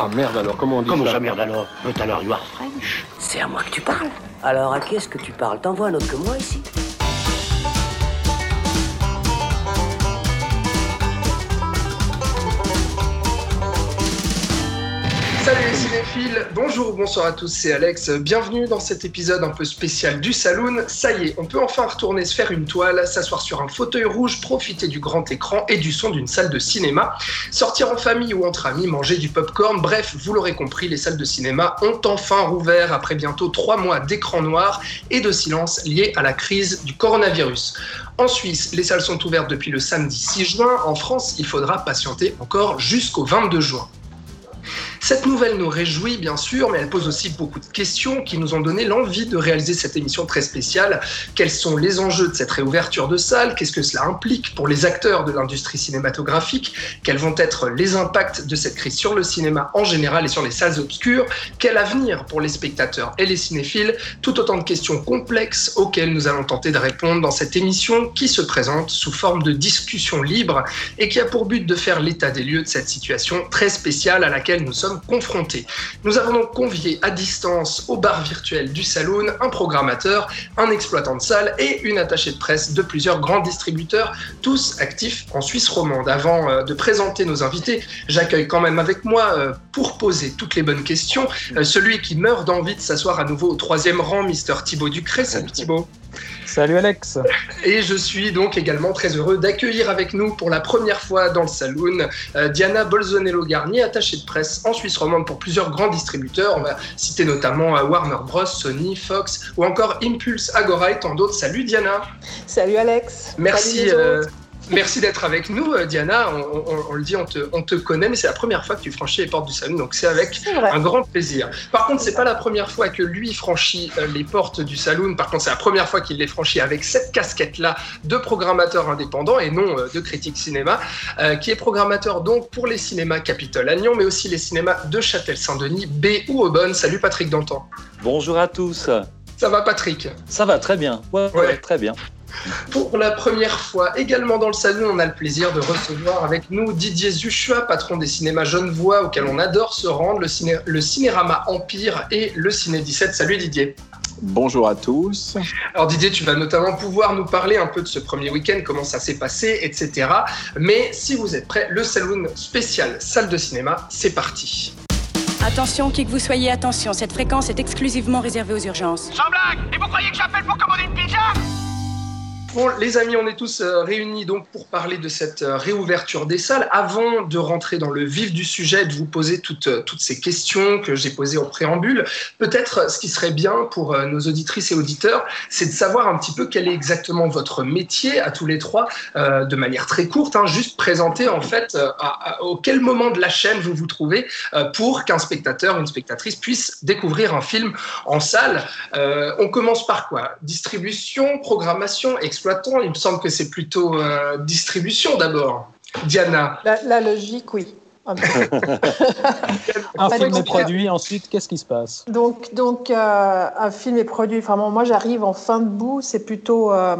Ah merde alors, comment on dit Comment ça ça, merde alors? But alors, you are French. C'est à moi que tu parles. Alors à qui est-ce que tu parles? T'en vois un autre que moi ici? Salut les cinéphiles, bonjour ou bonsoir à tous, c'est Alex. Bienvenue dans cet épisode un peu spécial du Saloon. Ça y est, on peut enfin retourner se faire une toile, s'asseoir sur un fauteuil rouge, profiter du grand écran et du son d'une salle de cinéma, sortir en famille ou entre amis, manger du popcorn. Bref, vous l'aurez compris, les salles de cinéma ont enfin rouvert après bientôt trois mois d'écran noir et de silence liés à la crise du coronavirus. En Suisse, les salles sont ouvertes depuis le samedi 6 juin. En France, il faudra patienter encore jusqu'au 22 juin. Cette nouvelle nous réjouit bien sûr, mais elle pose aussi beaucoup de questions qui nous ont donné l'envie de réaliser cette émission très spéciale. Quels sont les enjeux de cette réouverture de salle? Qu'est-ce que cela implique pour les acteurs de l'industrie cinématographique? Quels vont être les impacts de cette crise sur le cinéma en général et sur les salles obscures? Quel avenir pour les spectateurs et les cinéphiles? Tout autant de questions complexes auxquelles nous allons tenter de répondre dans cette émission qui se présente sous forme de discussion libre et qui a pour but de faire l'état des lieux de cette situation très spéciale à laquelle nous sommes confrontés. Nous avons donc convié à distance au bar virtuel du Saloon un programmateur, un exploitant de salle et une attachée de presse de plusieurs grands distributeurs, tous actifs en Suisse romande. Avant euh, de présenter nos invités, j'accueille quand même avec moi euh, pour poser toutes les bonnes questions euh, celui qui meurt d'envie de s'asseoir à nouveau au troisième rang, Mister Thibaut Ducré. Salut Thibaut. Salut Alex. Et je suis donc également très heureux d'accueillir avec nous pour la première fois dans le saloon euh, Diana Bolzonello-Garnier, attachée de presse en Suisse romande pour plusieurs grands distributeurs. On va citer notamment euh, Warner Bros, Sony, Fox ou encore Impulse, Agora et tant d'autres. Salut Diana. Salut Alex. Merci. Salut les euh. Merci d'être avec nous, euh, Diana. On, on- on le dit, on te, on te connaît, mais c'est la première fois que tu franchis les portes du salon, donc c'est avec un grand plaisir. Par contre, c'est pas la première fois que lui franchit euh, les portes du saloon. Par contre, c'est la première fois qu'il les franchit avec cette casquette-là de programmateur indépendant et non euh, de critique cinéma, euh, qui est programmateur donc pour les cinémas Capitole Agnon, mais aussi les cinémas de Châtel-Saint-Denis, B ou Aubonne. Salut Patrick Dantan. Bonjour à tous. Ça va Patrick? Ça va très bien. Ouais, ouais, Ouais. très bien. Pour la première fois, également dans le salon, on a le plaisir de recevoir avec nous Didier Zuchua, patron des cinémas Genevois, auquel on adore se rendre, le, ciné le Cinérama Empire et le Ciné 17. Salut Didier. Bonjour à tous. Alors Didier, tu vas notamment pouvoir nous parler un peu de ce premier week-end, comment ça s'est passé, etc. Mais si vous êtes prêts, le saloon spécial salle de cinéma, c'est parti. Attention, qui que vous soyez, attention, cette fréquence est exclusivement réservée aux urgences. Sans blague Et vous croyez que j'appelle pour commander une pizza? Bon, les amis, on est tous euh, réunis donc pour parler de cette euh, réouverture des salles. Avant de rentrer dans le vif du sujet, de vous poser toutes, euh, toutes ces questions que j'ai posées en préambule, peut-être ce qui serait bien pour nos auditrices et auditeurs, c'est de savoir un petit peu quel est exactement votre métier à tous les trois, de manière très courte, hein, juste présenter en fait euh, moment de la chaîne vous vous trouvez pour qu'un spectateur, une spectatrice puisse découvrir un film en salle. On commence par quoi? Distribution, programmation, Il me semble que c'est plutôt euh, distribution d'abord. Diana, la logique, oui. Un peu. Un film est produit, ensuite, qu'est-ce qui se passe? Donc, donc euh, un film est produit. Vraiment, moi, j'arrive en fin de bout. C'est plutôt euh,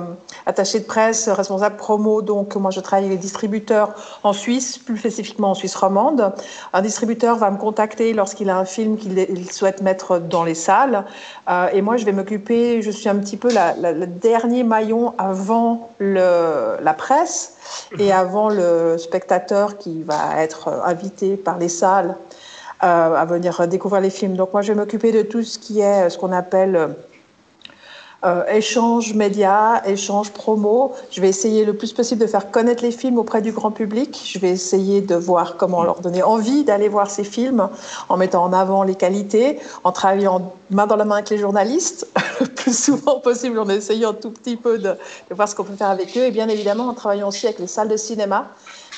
attaché de presse, responsable promo. Donc, moi, je travaille avec les distributeurs en Suisse, plus spécifiquement en Suisse romande. Un distributeur va me contacter lorsqu'il a un film qu'il il souhaite mettre dans les salles. Euh, et moi, je vais m'occuper. Je suis un petit peu la- la- le dernier maillon avant le, la presse et avant le spectateur qui va être euh, invité par les salles euh, à venir découvrir les films. Donc moi, je vais m'occuper de tout ce qui est euh, ce qu'on appelle euh, échange média, échange promo. Je vais essayer le plus possible de faire connaître les films auprès du grand public. Je vais essayer de voir comment leur donner envie d'aller voir ces films en mettant en avant les qualités, en travaillant main dans la main avec les journalistes, le plus souvent possible en essayant tout petit peu de, de voir ce qu'on peut faire avec eux et bien évidemment en travaillant aussi avec les salles de cinéma.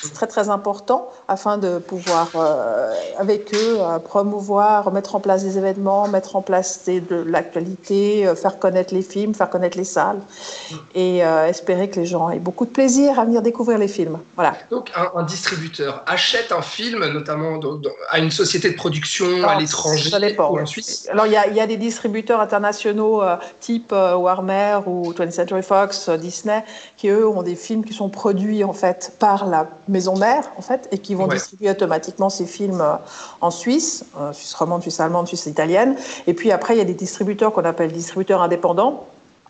C'est très très important afin de pouvoir euh, avec eux euh, promouvoir, mettre en place des événements, mettre en place des- de l'actualité, euh, faire connaître les films, faire connaître les salles et euh, espérer que les gens aient beaucoup de plaisir à venir découvrir les films. Voilà. donc un, un distributeur achète un film, notamment dans- dans- à une société de production à l'étranger ou en Suisse. Alors, il y y a des distributeurs internationaux type Warner ou 20th Century Fox, Disney, qui eux ont des films qui sont produits en fait par la maison mère, en fait, et qui vont Ouais. distribuer automatiquement ces films euh, en Suisse, euh, Suisse romande, Suisse allemande, Suisse italienne. Et puis après, il y a des distributeurs qu'on appelle distributeurs indépendants.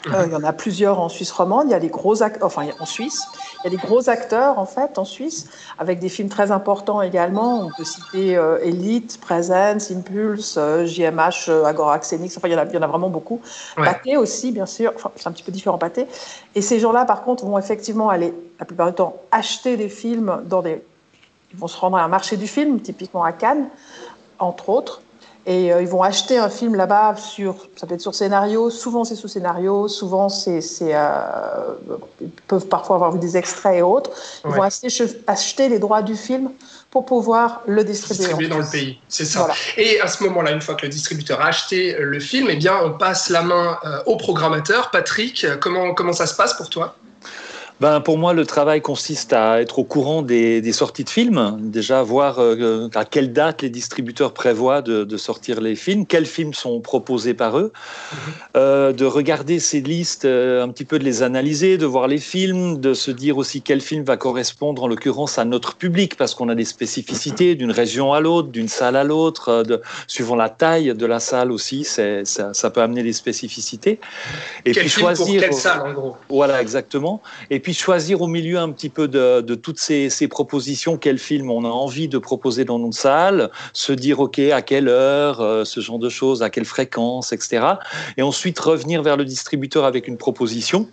Euh, il y en a plusieurs en Suisse romande. Il y a des gros acteurs, enfin en Suisse. Il y a des gros acteurs en fait en Suisse, avec des films très importants également. On peut citer euh, Elite, Presence, Impulse, euh, JMH, euh, Agora. Enfin, il y, en a, il y en a vraiment beaucoup. Ouais. Pâté aussi, bien sûr. Enfin, c'est un petit peu différent Pâté. Et ces gens-là, par contre, vont effectivement aller, la plupart du temps, acheter des films dans des. Ils vont se rendre à un marché du film, typiquement à Cannes, entre autres. Et euh, ils vont acheter un film là-bas sur, ça peut être sur scénario, souvent c'est sous scénario, souvent c'est, c'est, euh, ils peuvent parfois avoir vu des extraits et autres. Ils Ouais. vont acheter, acheter les droits du film pour pouvoir le distribuer. distribué en dans le pays. C'est ça. Voilà. Et à ce moment-là, une fois que le distributeur a acheté euh, le film, eh bien, on passe la main euh, au programmateur. Patrick, comment, comment ça se passe pour toi? Ben, pour moi, le travail consiste à être au courant des, des sorties de films, déjà voir euh, à quelle date les distributeurs prévoient de, de sortir les films, quels films sont proposés par eux, euh, de regarder ces listes, euh, un petit peu de les analyser, de voir les films, de se dire aussi quel film va correspondre en l'occurrence à notre public, parce qu'on a des spécificités d'une région à l'autre, d'une salle à l'autre, suivant la taille de la salle aussi, ça, ça peut amener des spécificités. Et Quel puis film pour choisir. quelle salle, en gros? Voilà, exactement. Et puis choisir au milieu un petit peu de, toutes ces, propositions, quel film on a envie de proposer dans notre salle, se dire, OK, à quelle heure, euh, ce genre de choses, à quelle fréquence, etc. Et ensuite revenir vers le distributeur avec une proposition.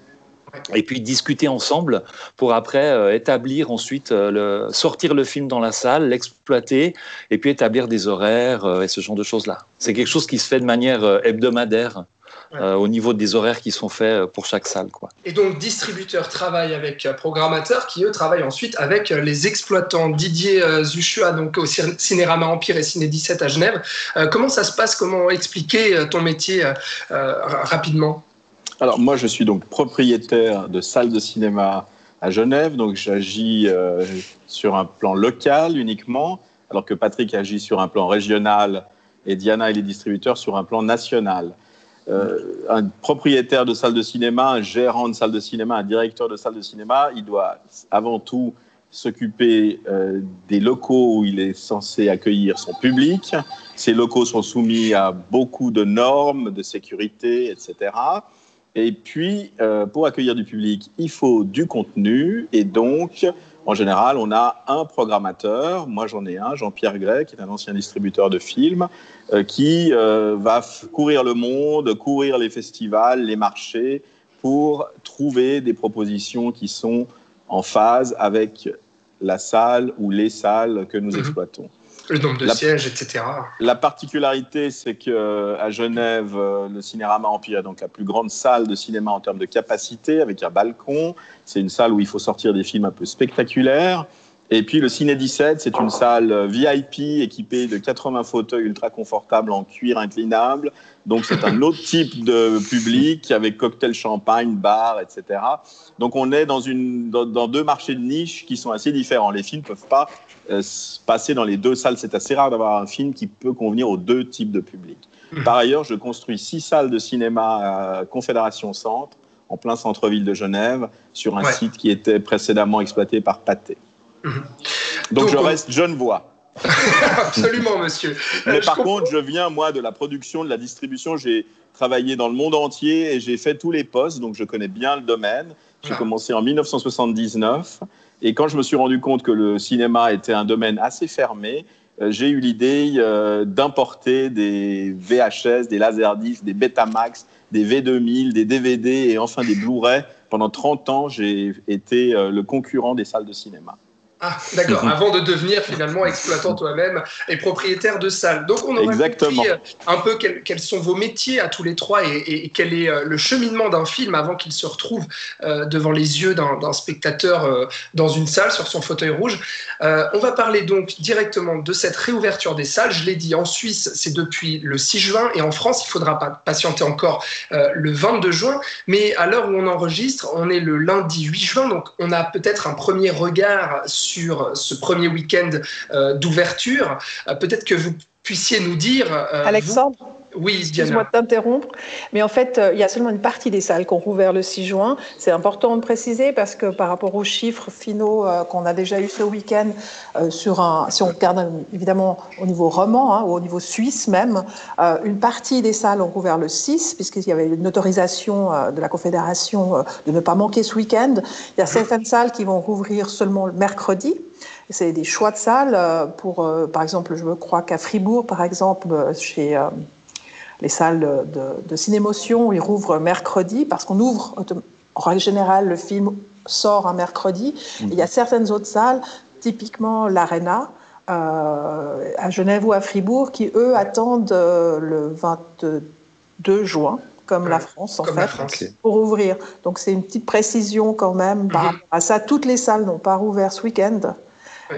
Et puis discuter ensemble pour après euh, établir ensuite, euh, le, sortir le film dans la salle, l'exploiter et puis établir des horaires et ce genre de choses-là. C'est quelque chose qui se fait de manière hebdomadaire Ouais. euh, au niveau des horaires qui sont faits euh, pour chaque salle. Quoi. Et donc, distributeur travaille avec euh, programmateurs qui, eux, travaillent ensuite avec euh, les exploitants. Didier euh, Zuchua, donc au Cin- Cinérama Empire et Ciné 17 à Genève. Euh, comment ça se passe? Comment expliquer euh, ton métier euh, euh, ra- rapidement? Alors moi, je suis donc propriétaire de salles de cinéma à Genève, donc j'agis euh, sur un plan local uniquement, alors que Patrick agit sur un plan régional et Diana et les distributeurs sur un plan national. Euh, un propriétaire de salle de cinéma, un gérant de salle de cinéma, un directeur de salle de cinéma, il doit avant tout s'occuper euh, des locaux où il est censé accueillir son public. Ces locaux sont soumis à beaucoup de normes de sécurité, etc. Et puis, euh, pour accueillir du public, il faut du contenu. Et donc, en général, on a un programmateur. Moi, j'en ai un, Jean-Pierre Gray, qui est un ancien distributeur de films, euh, qui euh, va courir le monde, courir les festivals, les marchés, pour trouver des propositions qui sont en phase avec la salle ou les salles que nous Mhm. exploitons. Le nombre de La- sièges, etc. La particularité, c'est que à Genève, euh, le Cinérama Empire est donc la plus grande salle de cinéma en termes de capacité, avec un balcon. C'est une salle où il faut sortir des films un peu spectaculaires. Et puis le Ciné 17, c'est une salle euh, VIP équipée de 80 fauteuils ultra confortables en cuir inclinable. Donc c'est un autre type de public avec cocktail champagne, bar, etc. Donc on est dans, une, dans, dans deux marchés de niche qui sont assez différents. Les films ne peuvent pas euh, se passer dans les deux salles. C'est assez rare d'avoir un film qui peut convenir aux deux types de public. Mhm. Par ailleurs, je construis six salles de cinéma à Confédération Centre, en plein centre-ville de Genève, sur un Ouais. site qui était précédemment exploité par Pathé. Donc, Donc, je on- reste Genevois. Absolument, monsieur. Euh, Mais je par comprends. contre, je viens, moi, de la production, de la distribution. J'ai travaillé dans le monde entier et j'ai fait tous les postes, donc je connais bien le domaine. J'ai Ah. commencé en 1979. Et quand je me suis rendu compte que le cinéma était un domaine assez fermé, euh, j'ai eu l'idée euh, d'importer des VHS, des Laserdiscs, des Betamax, des V2000, des DVD et enfin des Blu-ray. Pendant 30 ans, j'ai été euh, le concurrent des salles de cinéma. Ah, d'accord. Avant de devenir finalement exploitant toi-même et propriétaire de salle. Donc, on aura Exactement. compris euh, un peu quels, quels sont vos métiers à tous les trois et, et- et quel est euh, le cheminement d'un film avant qu'il se retrouve euh, devant les yeux d'un spectateur euh, dans une salle sur son fauteuil rouge. Euh, on va parler donc directement de cette réouverture des salles. Je l'ai dit, en Suisse, c'est depuis le 6 juin et en France, il faudra pas patienter encore le 22 juin. Mais à l'heure où on enregistre, on est le lundi 8 juin, donc on a peut-être un premier regard sur ce premier week-end euh, d'ouverture. Euh, peut-être que vous puissiez nous dire, euh, Alexandre, Oui, Excuse-moi de t'interrompre, mais en fait, euh, il y a seulement une partie des salles qui ont rouvert le 6 juin. C'est important de préciser parce que par rapport aux chiffres finaux euh, qu'on a déjà eu ce week-end, euh, sur un, si on regarde évidemment au niveau roman hein, ou au niveau suisse même, une partie des salles ont rouvert le 6 puisqu'il y avait une autorisation de la Confédération de ne pas manquer ce week-end. Il y a certaines salles qui vont rouvrir seulement le mercredi. C'est des choix de salles pour, par exemple, je crois qu'à Fribourg, par exemple, chez les salles de, de cinémotion, ils rouvrent mercredi parce qu'on ouvre, en règle générale, le film sort un mercredi. Il y a certaines autres salles, typiquement l'Arena, euh, à Genève ou à Fribourg, qui eux attendent euh, le 22 juin, comme la France en fait, pour ouvrir. Donc c'est une petite précision quand même par mhm. rapport à ça. Toutes les salles n'ont pas rouvert ce week-end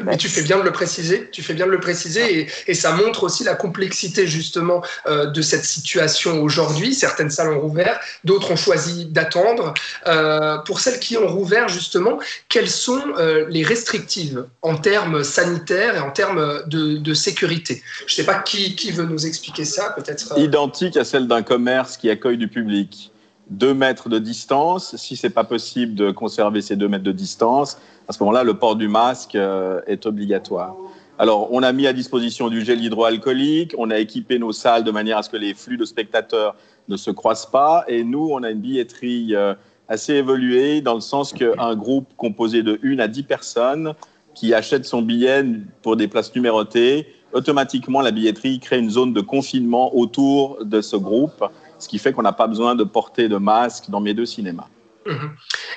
mais tu fais bien de le préciser, tu fais bien de le préciser, et, et ça montre aussi la complexité justement euh, de cette situation aujourd'hui. Certaines salles ont rouvert, d'autres ont choisi d'attendre. Euh, pour celles qui ont rouvert justement, quelles sont euh, les restrictives en termes sanitaires et en termes de, de sécurité? Je ne sais pas qui, qui, veut nous expliquer ça, peut-être. Euh, Identique à celle d'un commerce qui accueille du public. Deux mètres de distance, si c'est pas possible de conserver ces deux mètres de distance, à ce moment-là, le port du masque euh, est obligatoire. Alors, on a mis à disposition du gel hydroalcoolique, on a équipé nos salles de manière à ce que les flux de spectateurs ne se croisent pas, et nous, on a une billetterie euh, assez évoluée dans le sens qu'un groupe composé de 1 à 10 personnes qui achète son billet pour des places numérotées, automatiquement, la billetterie crée une zone de confinement autour de ce groupe, ce qui fait qu'on n'a pas besoin de porter de masque dans mes deux cinémas. Mhm.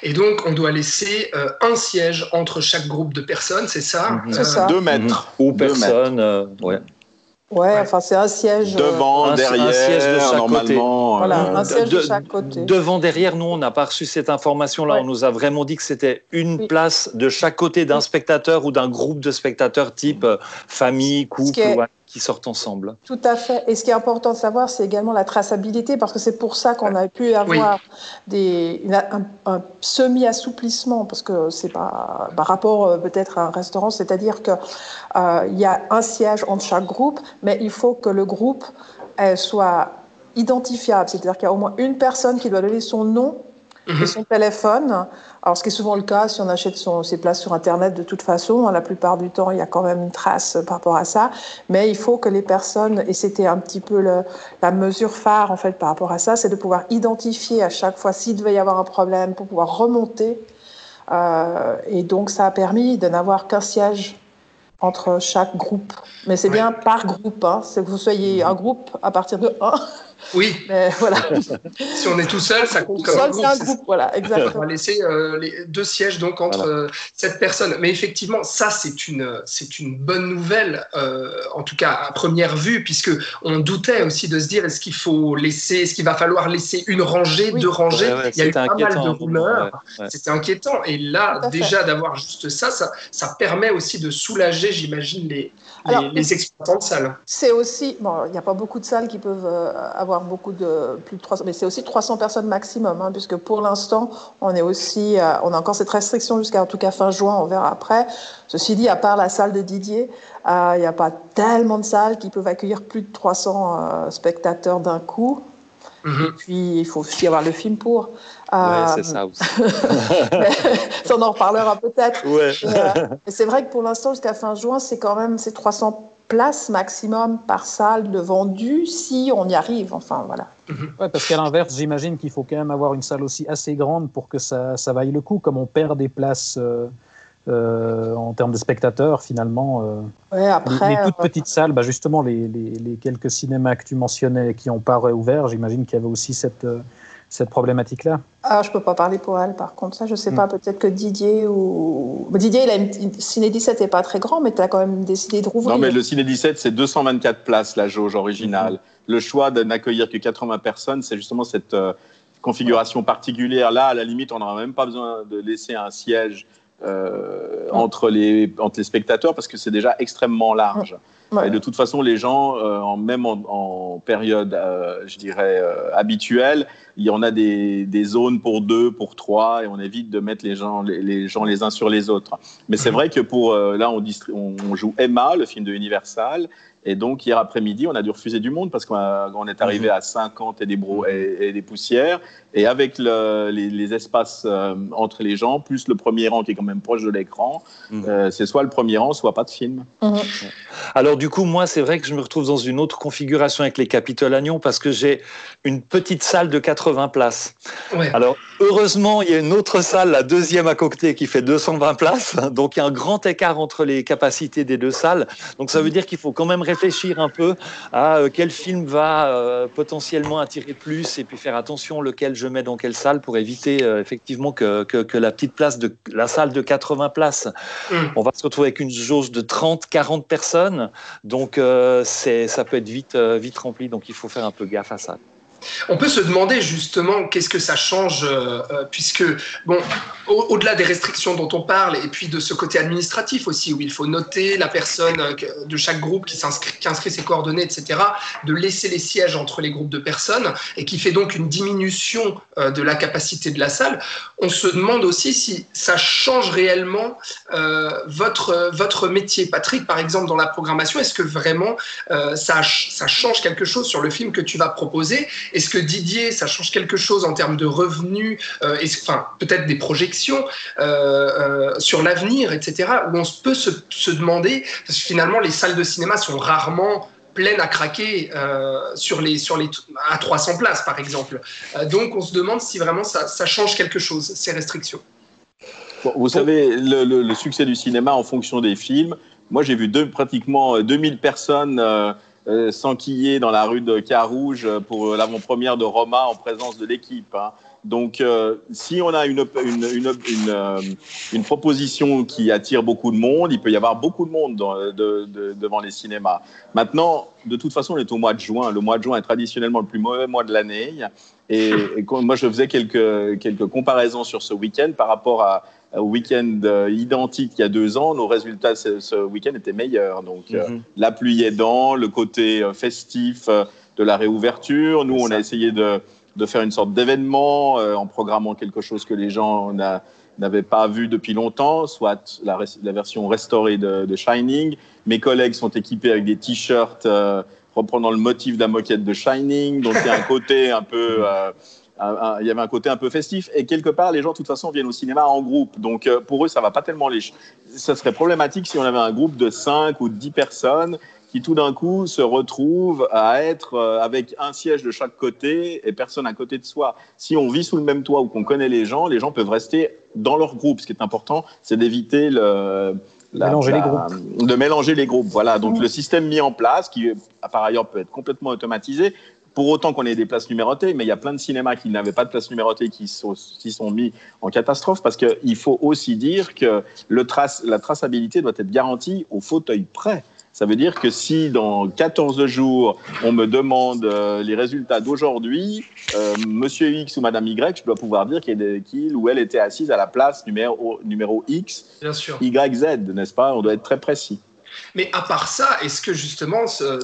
Et donc, on doit laisser euh, un siège entre chaque groupe de personnes, c'est ça mhm. C'est ça. Deux mètres. Mhm. Ou personne, euh, ouais. Ouais, enfin c'est un siège. Euh, devant, derrière, un siège de chaque normalement. Côté. Voilà, un siège de, chaque côté. Devant, derrière, nous, on n'a pas reçu cette information-là. On nous a vraiment dit que c'était une place de chaque côté d'un spectateur ou d'un groupe de spectateurs type famille, couple qui sortent ensemble. Tout à fait. Et ce qui est important de savoir, c'est également la traçabilité, parce que c'est pour ça qu'on a pu avoir des, un, semi-assouplissement, parce que c'est par rapport euh, peut-être à un restaurant, c'est-à-dire qu'il euh, y a un siège entre chaque groupe, mais il faut que le groupe soit identifiable, c'est-à-dire qu'il y a au moins une personne qui doit donner son nom et mhm. son téléphone. Alors, ce qui est souvent le cas si on achète son, ses places sur Internet, de toute façon, la plupart du temps, il y a quand même une trace par rapport à ça. Mais il faut que les personnes, et c'était un petit peu le, la mesure phare en fait par rapport à ça, c'est de pouvoir identifier à chaque fois s'il devait y avoir un problème pour pouvoir remonter. Euh, et donc, ça a permis de n'avoir qu'un siège entre chaque groupe. Mais c'est bien par groupe, hein. c'est que vous soyez un groupe à partir de 1 oui. Mais voilà. si on est tout seul, ça compte comme un groupe. un groupe. Voilà, exactement. On va laisser euh, les deux sièges donc entre euh, cette personne. Mais effectivement, ça c'est une c'est une bonne nouvelle, euh, en tout cas à première vue, puisque on doutait aussi de se dire est-ce qu'il faut laisser, est-ce qu'il va falloir laisser une rangée, deux rangées? Il y a eu pas mal de rumeurs. C'était inquiétant. Et là, déjà d'avoir juste ça, ça, ça permet aussi de soulager, j'imagine, les les, exploitants de salles. C'est aussi, bon, il n'y a pas beaucoup de salles qui peuvent euh, avoir beaucoup de plus de 300, mais c'est aussi 300 personnes maximum, hein, puisque pour l'instant, on est aussi, euh, on a encore cette restriction jusqu'à en tout cas fin juin, on verra après. Ceci dit, à part la salle de Didier, euh, il n'y a pas tellement de salles qui peuvent accueillir plus de 300 spectateurs d'un coup. Mhm. Et puis, il faut aussi avoir le film pour. Ouais, c'est ça aussi. ça, on en reparlera peut-être. Ouais. Euh, mais c'est vrai que pour l'instant, jusqu'à fin juin, c'est quand même ces 300 places maximum par salle de vendues si on y arrive. Enfin, voilà. Mhm. Ouais, parce qu'à l'inverse, j'imagine qu'il faut quand même avoir une salle aussi assez grande pour que ça, ça vaille le coup. Comme on perd des places euh, euh, en termes de spectateurs, finalement. Ouais, après, les, toutes petites salles, bah justement, les, les, les, quelques cinémas que tu mentionnais qui n'ont pas réouvert, j'imagine qu'il y avait aussi cette cette problématique-là ah, Je ne peux pas parler pour elle, par contre. Ça, je ne sais pas. Hmm. Peut-être que Didier ou. Didier, il a une... Ciné 17 n'est pas très grand, mais tu as quand même décidé de rouvrir. Non, mais le Ciné 17, c'est 224 places, la jauge originale. Hmm. Le choix de n'accueillir que 80 personnes, c'est justement cette euh, configuration particulière. Là, à la limite, on n'aura même pas besoin de laisser un siège euh, entre, les, entre les spectateurs parce que c'est déjà extrêmement large. Ouais. Et de toute façon, les gens, euh, en, même en, en période, euh, je dirais, habituelle, il y en a des, des zones pour deux, pour trois, et on évite de mettre les gens les, les gens les uns sur les autres. Mais c'est vrai que pour là, on, distri- on, on joue Emma, le film de Universal, et donc hier après-midi, on a dû refuser du monde parce qu'on est arrivé à 50 et des, bro et, et des poussières, et avec le- les, les espaces euh, entre les gens, plus le premier rang qui est quand même proche de l'écran, Mhm. euh, c'est soit le premier rang, soit pas de film. Mhm. Alors du coup, moi, c'est vrai que je me retrouve dans une autre configuration avec les Capitol Agnon parce que j'ai une petite salle de 80 places. Ouais. Alors heureusement, il y a une autre salle, la deuxième à côté, qui fait 220 places. Donc il y a un grand écart entre les capacités des deux salles. Donc ça veut dire qu'il faut quand même réfléchir un peu à euh, quel film va euh, potentiellement attirer plus et puis faire attention lequel je mets dans quelle salle pour éviter euh, effectivement que, que, que la petite place de la salle de 80 places Mm. on va se retrouver avec une jauge de 30, 40 personnes. Donc, euh, c'est, ça peut être vite, euh, vite rempli. Donc, il faut faire un peu gaffe à ça. On peut se demander justement qu'est-ce que ça change, euh, euh, puisque, bon, au- au-delà des restrictions dont on parle, et puis de ce côté administratif aussi, où il faut noter la personne euh, de chaque groupe qui, inscrit ses coordonnées, etc., de laisser les sièges entre les groupes de personnes, et qui fait donc une diminution de la capacité de la salle, on se demande aussi si ça change réellement votre, votre métier. Patrick, par exemple, dans la programmation, est-ce que vraiment ça, ça change quelque chose sur le film que tu vas proposer? Est-ce que Didier, ça change quelque chose en termes de revenus, euh, enfin peut-être des projections euh, euh, sur l'avenir, etc. Où on peut se, demander, parce que finalement les salles de cinéma sont rarement pleines à craquer sur les, sur les, à 300 places par exemple. Donc on se demande si vraiment ça, change quelque chose, ces restrictions. Vous savez, le, succès du cinéma en fonction des films. Moi, j'ai vu pratiquement euh, 2000 personnes euh, s'enquiller dans la rue de Carouge pour euh, l'avant-première de Roma en présence de l'équipe. hein. Donc, euh, si on a une, une, une, proposition qui attire beaucoup de monde, il peut y avoir beaucoup de monde devant les cinémas. Maintenant, de toute façon, on est au mois de juin. Le mois de juin est traditionnellement le plus mauvais mois de l'année. Et, et moi, je faisais quelques, quelques comparaisons sur ce week-end par rapport à, week-end euh, identique il y a deux ans. Nos résultats ce, ce week-end étaient meilleurs. Donc, euh, Mhm. la pluie aidant, le côté euh, festif euh, de la réouverture. Nous, on a essayé de, de faire une sorte d'événement euh, en programmant quelque chose que les gens n'a- n'avaient pas vu depuis longtemps, soit la, la version restaurée de, de Shining. Mes collègues sont équipés avec des t-shirts euh, reprenant le motif de la moquette de Shining. Donc, il y a un côté un peu... euh, il y avait un côté un peu festif et quelque part les gens de toute façon viennent au cinéma en groupe donc euh, pour eux ça va pas tellement les ça serait problématique si on avait un groupe de 5 ou de 10 personnes qui tout d'un coup se retrouvent à être euh, avec un siège de chaque côté et personne à côté de soi. Si on vit sous le même toit ou qu'on connaît les gens, les gens peuvent rester dans leur groupe. Ce qui est important, c'est d'éviter le la- Mélanger les la- de mélanger les groupes. Voilà. Donc le système mis en place, qui par ailleurs peut être complètement automatisé, pour autant qu'on ait des places numérotées, mais il y a plein de cinémas qui n'avaient pas de places numérotées qui sont, qui sont mis en catastrophe parce qu'il faut aussi dire que le trace, la traçabilité doit être garantie au fauteuil près. Ça veut dire que si dans 14 jours, on me demande euh, les résultats d'aujourd'hui, euh, Monsieur X ou Madame Y, je dois pouvoir dire qu'il qu'il ou elle était assise à la place numéro, numéro X, Bien sûr. Y, Z, n'est-ce pas? On doit être très précis. Mais à part ça, est-ce que justement, ces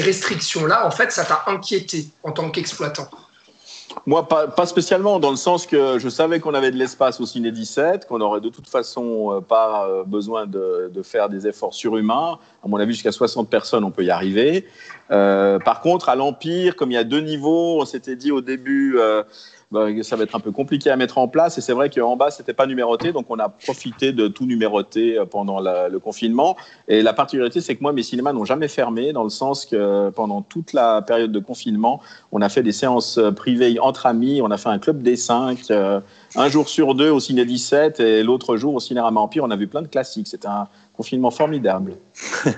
restrictions-là, en fait, ça t'a inquiété en tant qu'exploitant? Moi, pas, spécialement, dans le sens que je savais qu'on avait de l'espace au Ciné 17, qu'on aurait de toute façon euh, pas euh, besoin de, faire des efforts surhumains. À mon avis, jusqu'à 60 personnes, on peut y arriver. Euh, par contre, à l'Empire, comme il y a deux niveaux, on s'était dit au début ben, que ça va être un peu compliqué à mettre en place. Et c'est vrai qu'en bas, c'était pas numéroté, donc on a profité de tout numéroter euh, pendant la- le confinement. Et la particularité, c'est que moi, mes cinémas n'ont jamais fermé, dans le sens que pendant toute la période de confinement, on a fait des séances euh, privées entre amis. On a fait un club des cinq, euh, un jour sur deux au Ciné 17 et l'autre jour au Cinérama Empire. On a vu plein de classiques. C'était un confinement formidable.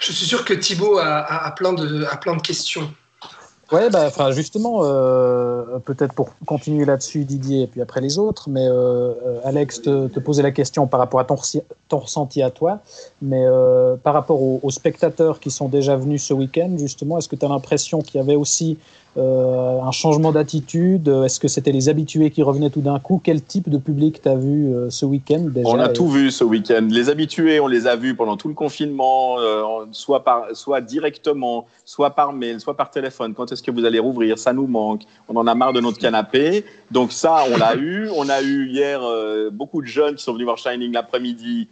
Je suis sûr que Thibaut a, a- a plein, de, a plein de questions. Ouais, bah, enfin, justement, euh, peut-être pour continuer là-dessus, Didier, et puis après les autres, mais euh, euh, Alex te, te la question par rapport à ton ressenti à toi, mais euh, par rapport aux, aux spectateurs qui sont déjà venus ce week-end, justement, est-ce que tu as l'impression qu'il y avait aussi euh, un changement d'attitude Est-ce que c'était les habitués qui revenaient tout d'un coup? Quel type de public t'as vu euh, ce week-end déjà? On a Et- tout vu ce week-end. Les habitués, on les a vus pendant tout le confinement, euh, soit, par, soit directement, soit par mail, soit par téléphone. Quand est-ce que vous allez rouvrir? Ça nous manque. On en a marre de notre canapé. Donc ça, on l'a eu. On a eu hier euh, beaucoup de jeunes qui sont venus voir Shining l'après-midi.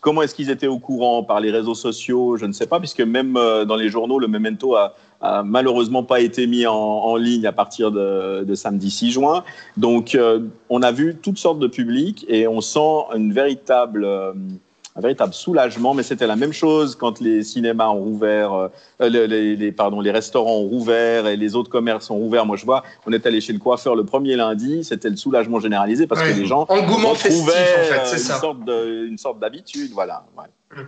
Comment est-ce qu'ils étaient au courant par les réseaux sociaux? Je ne sais pas, puisque même euh, dans les journaux, le memento a, a malheureusement pas été mis en, en ligne à partir de, de samedi 6 juin. Donc, euh, on a vu toutes sortes de publics et on sent une véritable, euh, un véritable soulagement. Mais c'était la même chose quand les cinémas ont rouvert, euh, les, pardon, les restaurants ont rouvert et les autres commerces ont rouvert. Moi, je vois, on est allé chez le coiffeur le premier lundi, c'était le soulagement généralisé parce que les gens Engouement festif, en fait, c'est une ça. sorte de- une sorte d'habitude. Voilà. ouais. Mm.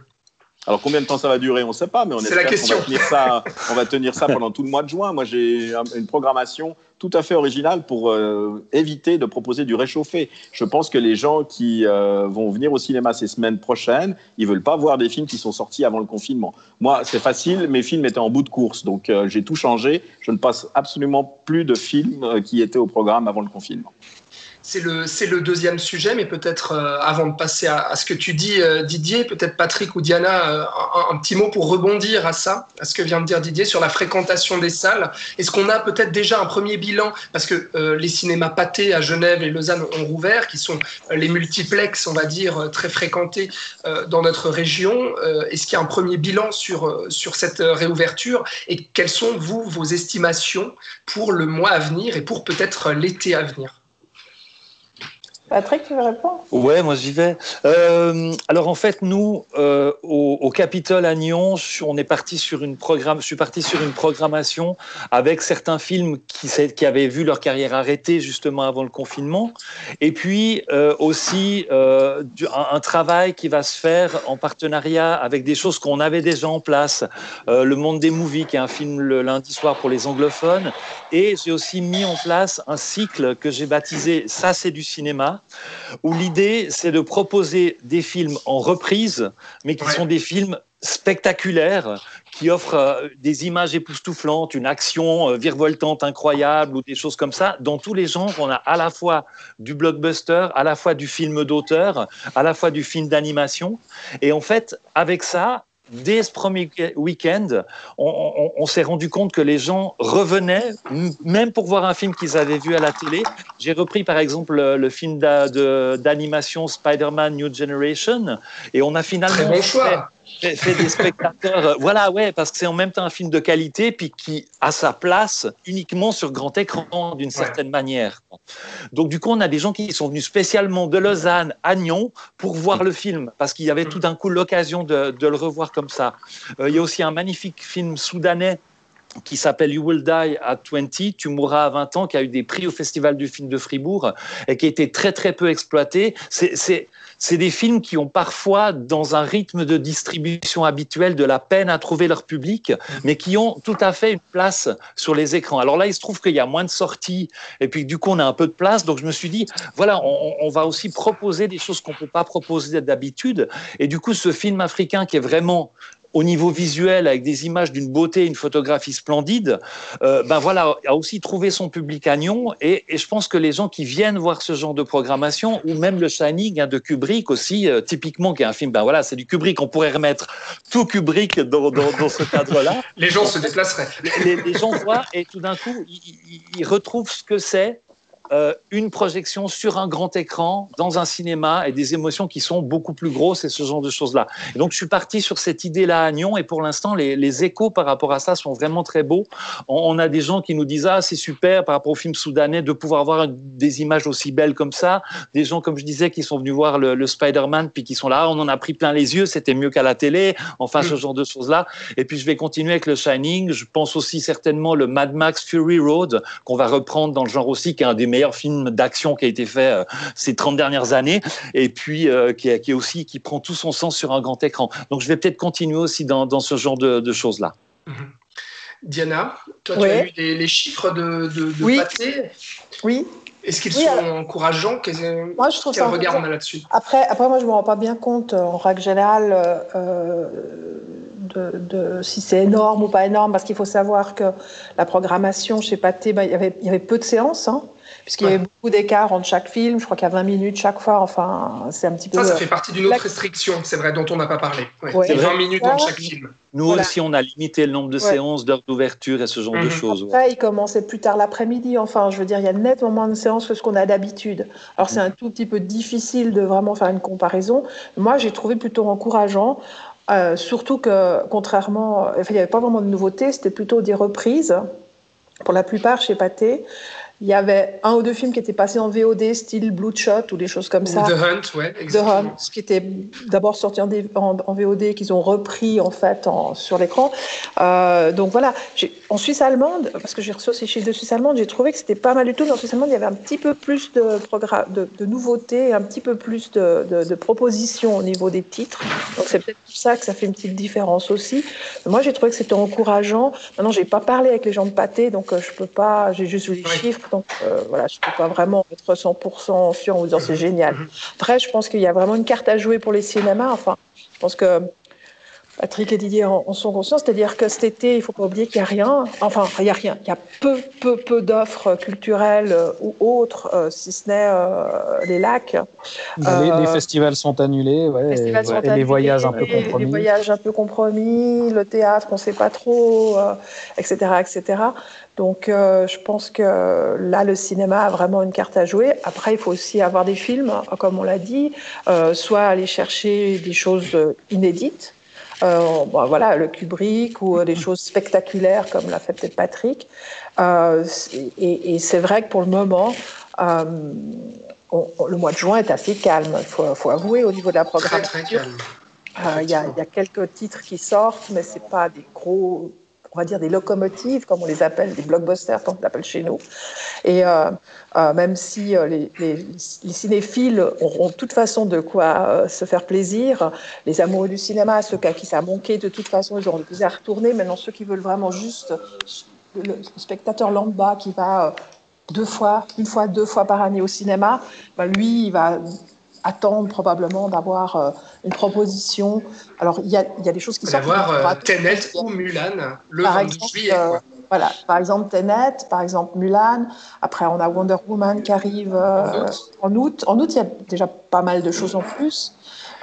Alors combien de temps ça va durer, on ne sait pas, mais on espère qu'on va tenir ça. On va tenir ça pendant tout le mois de juin. Moi, j'ai un- une programmation tout à fait originale pour euh, éviter de proposer du réchauffé. Je pense que les gens qui euh, vont venir au cinéma ces semaines prochaines, ils veulent pas voir des films qui sont sortis avant le confinement. Moi, c'est facile. Mes films étaient en bout de course, donc euh, j'ai tout changé. Je ne passe absolument plus de films qui étaient au programme avant le confinement. C'est le, le deuxième sujet, mais peut-être avant de passer à, ce que tu dis, Didier, peut-être Patrick ou Diana, un, un petit mot pour rebondir à ça, à ce que vient de dire Didier sur la fréquentation des salles. Est-ce qu'on a peut-être déjà un premier bilan Parce que euh, les cinémas pâtés à Genève et Lausanne ont rouvert, qui sont euh, les multiplex, on va dire, euh, très fréquentés dans notre région. Est-ce qu'il y a un premier bilan sur, sur cette réouverture Et quelles sont, vous, vos estimations pour le mois à venir et pour peut-être l'été à venir? Patrick, tu veux répondre? Ouais, moi j'y vais. Euh, alors en fait, nous, euh, au, Capitole à Nyon, on est parti sur une programme. Je suis parti sur une programmation avec certains films qui, avaient vu leur carrière arrêtée justement avant le confinement, et puis euh, aussi un, un travail qui va se faire en partenariat avec des choses qu'on avait déjà en place. Le Monde des Movies, qui est un film le lundi soir pour les anglophones, et j'ai aussi mis en place un cycle que j'ai baptisé Ça c'est du cinéma où l'idée, c'est de proposer des films en reprise, mais qui Ouais. sont des films spectaculaires, qui offrent euh, des images époustouflantes, une action euh, virevoltante incroyable ou des choses comme ça. Dans tous les genres, on a à la fois du blockbuster, à la fois du film d'auteur, à la fois du film d'animation. Et en fait, avec ça, dès ce premier week-end, on, on- on s'est rendu compte que les gens revenaient, même pour voir un film qu'ils avaient vu à la télé. J'ai repris par exemple le, le film d'animation Spider-Man New Generation, et on a finalement Très bon fait, choix. Fait- fait des spectateurs. euh, voilà, ouais, parce que c'est en même temps un film de qualité, puis qui a sa place uniquement sur grand écran d'une certaine manière. Donc du coup, on a des gens qui sont venus spécialement de Lausanne à Nyon pour voir le film, parce qu'il y avait tout d'un coup l'occasion de, de le revoir comme ça. Euh, il y a aussi un magnifique film soudanais qui s'appelle You Will Die at 20, Tu mourras à 20 ans, qui a eu des prix au Festival du film de Fribourg et qui a été très très peu exploité. C'est- C'est des films qui ont parfois, dans un rythme de distribution habituel, de la peine à trouver leur public, mais qui ont tout à fait une place sur les écrans. Alors là, il se trouve qu'il y a moins de sorties et puis du coup, on a un peu de place. Donc je me suis dit, voilà, on, on va aussi proposer des choses qu'on peut pas proposer d'habitude. Et du coup, ce film africain qui est vraiment au niveau visuel, avec des images d'une beauté, une photographie splendide, euh, ben voilà, a aussi trouvé son public à Nyon. Et, et je pense que les gens qui viennent voir ce genre de programmation, ou même le Shining hein, de Kubrick aussi, euh, typiquement, qui est un film, ben voilà, c'est du Kubrick. On pourrait remettre tout Kubrick dans, dans, dans ce cadre-là. Les gens se déplaceraient. Les, les gens voient et tout d'un coup, ils, ils- ils retrouvent ce que c'est. Euh, une projection sur un grand écran dans un cinéma et des émotions qui sont beaucoup plus grosses et ce genre de choses-là. Donc je suis parti sur cette idée-là à Nyon et pour l'instant les, les échos par rapport à ça sont vraiment très beaux. On, on a des gens qui nous disent ah c'est super par rapport au film soudanais de pouvoir voir des images aussi belles comme ça. Des gens comme je disais qui sont venus voir le, le Spider-Man puis qui sont là Ah, on en a pris plein les yeux c'était mieux qu'à la télé. Enfin ce genre de choses-là. Et puis je vais continuer avec le Shining. Je pense aussi certainement le Mad Max Fury Road qu'on va reprendre dans le genre aussi qui est un des meilleurs films d'action qui a été fait euh, ces 30 dernières années et puis euh, qui, est, qui est aussi qui prend tout son sens sur un grand écran. Donc je vais peut-être continuer aussi dans, dans ce genre de, de choses là. Diana, toi, tu as eu les, les chiffres de, de, de Oui. pâté. Oui. Est-ce qu'ils Oui, sont alors- encourageants Quel, Moi, je trouve quel ça regard on a là-dessus Après, après, moi, je me rends pas bien compte, euh, en règle générale, euh, de, de si c'est énorme ou pas énorme, parce qu'il faut savoir que la programmation chez Pathé, bah, il, y avait, il y avait peu de séances. Hein puisqu'il y avait beaucoup d'écart entre chaque film. Je crois qu'il y a 20 minutes chaque fois. Enfin, c'est un petit peu. Ça, ça fait partie d'une autre restriction, c'est vrai, dont on n'a pas parlé. Ouais. C'est 20 minutes entre chaque film. Nous voilà. aussi, on a limité le nombre de ouais. séances, d'heures d'ouverture et ce genre Mhm. de choses. ouais. Après, il commençait plus tard l'après-midi. Enfin, je veux dire, il y a nettement moins de séances que ce qu'on a d'habitude. Alors, c'est un tout petit peu difficile de vraiment faire une comparaison. Moi, j'ai trouvé plutôt encourageant. Euh, surtout que, contrairement, enfin, il n'y avait pas vraiment de nouveautés, c'était plutôt des reprises. Pour la plupart, chez Pathé, il y avait un ou deux films qui étaient passés en VOD, style Bloodshot ou des choses comme ça. The Hunt, ouais, The. Hunt, qui était d'abord sorti en, D- en- en VOD, qu'ils ont repris en fait en- sur l'écran. Euh, donc voilà, en Suisse allemande, parce que j'ai reçu ces chiffres de Suisse allemande, j'ai trouvé que c'était pas mal du tout. Mais en Suisse allemande, il y avait un petit peu plus de, de, de nouveautés, un petit peu plus de, de- de propositions au niveau des titres. Donc c'est peut-être pour ça que ça fait une petite différence aussi. Mais moi, j'ai trouvé que c'était encourageant. Maintenant, j'ai pas parlé avec les gens de Pâté, donc euh, je peux pas. J'ai juste vu les Oui. chiffres, donc euh, voilà, je peux pas vraiment être 100% sûr en vous disant c'est génial. Après, je pense qu'il y a vraiment une carte à jouer pour les cinémas. Enfin, je pense que Patrick et Didier en, en sont conscients, c'est-à-dire que cet été, il ne faut pas oublier qu'il n'y a rien. Enfin, il n'y a rien. Il y a peu, peu, peu d'offres culturelles euh, ou autres, euh, si ce n'est euh, les lacs. Les, les festivals sont annulés, ouais, Les festivals et, sont et les annulés, voyages un peu compromis. Les voyages un peu compromis, le théâtre, on ne sait pas trop, etc., etc. Donc, je pense que là, le cinéma a vraiment une carte à jouer. Après, il faut aussi avoir des films, comme on l'a dit, soit aller chercher des choses inédites. Euh, bon, voilà, le Kubrick ou euh, des choses spectaculaires comme l'a fait peut-être Patrick. Euh, et et c'est vrai que pour le moment, euh, on- on- le mois de juin est assez calme, il faut, faut avouer, au niveau de la Très, programmation. très calme. Euh, Il y, a, il y a quelques titres qui sortent, mais c'est pas des gros, on va dire des locomotives, comme on les appelle, des blockbusters, comme on les appelle chez nous. Et euh, euh, même si euh, les, les- les cinéphiles auront de toute façon de quoi se faire plaisir, les amoureux du cinéma, ceux à qui ça a manqué, de toute façon, ils auront le à retourner. Maintenant, ceux qui veulent vraiment juste le, spectateur lambda qui va deux fois, une fois, deux fois par année au cinéma, ben lui, il va attendre probablement d'avoir euh, une proposition. Alors, il y y a des choses qui sortent. D'avoir euh, Tenet ou Mulan le par 22 exemple, juillet. euh, voilà, par exemple Tenet, par exemple Mulan. Après, on a Wonder Woman qui arrive euh, En en août. En août, il y a déjà pas mal de choses en plus.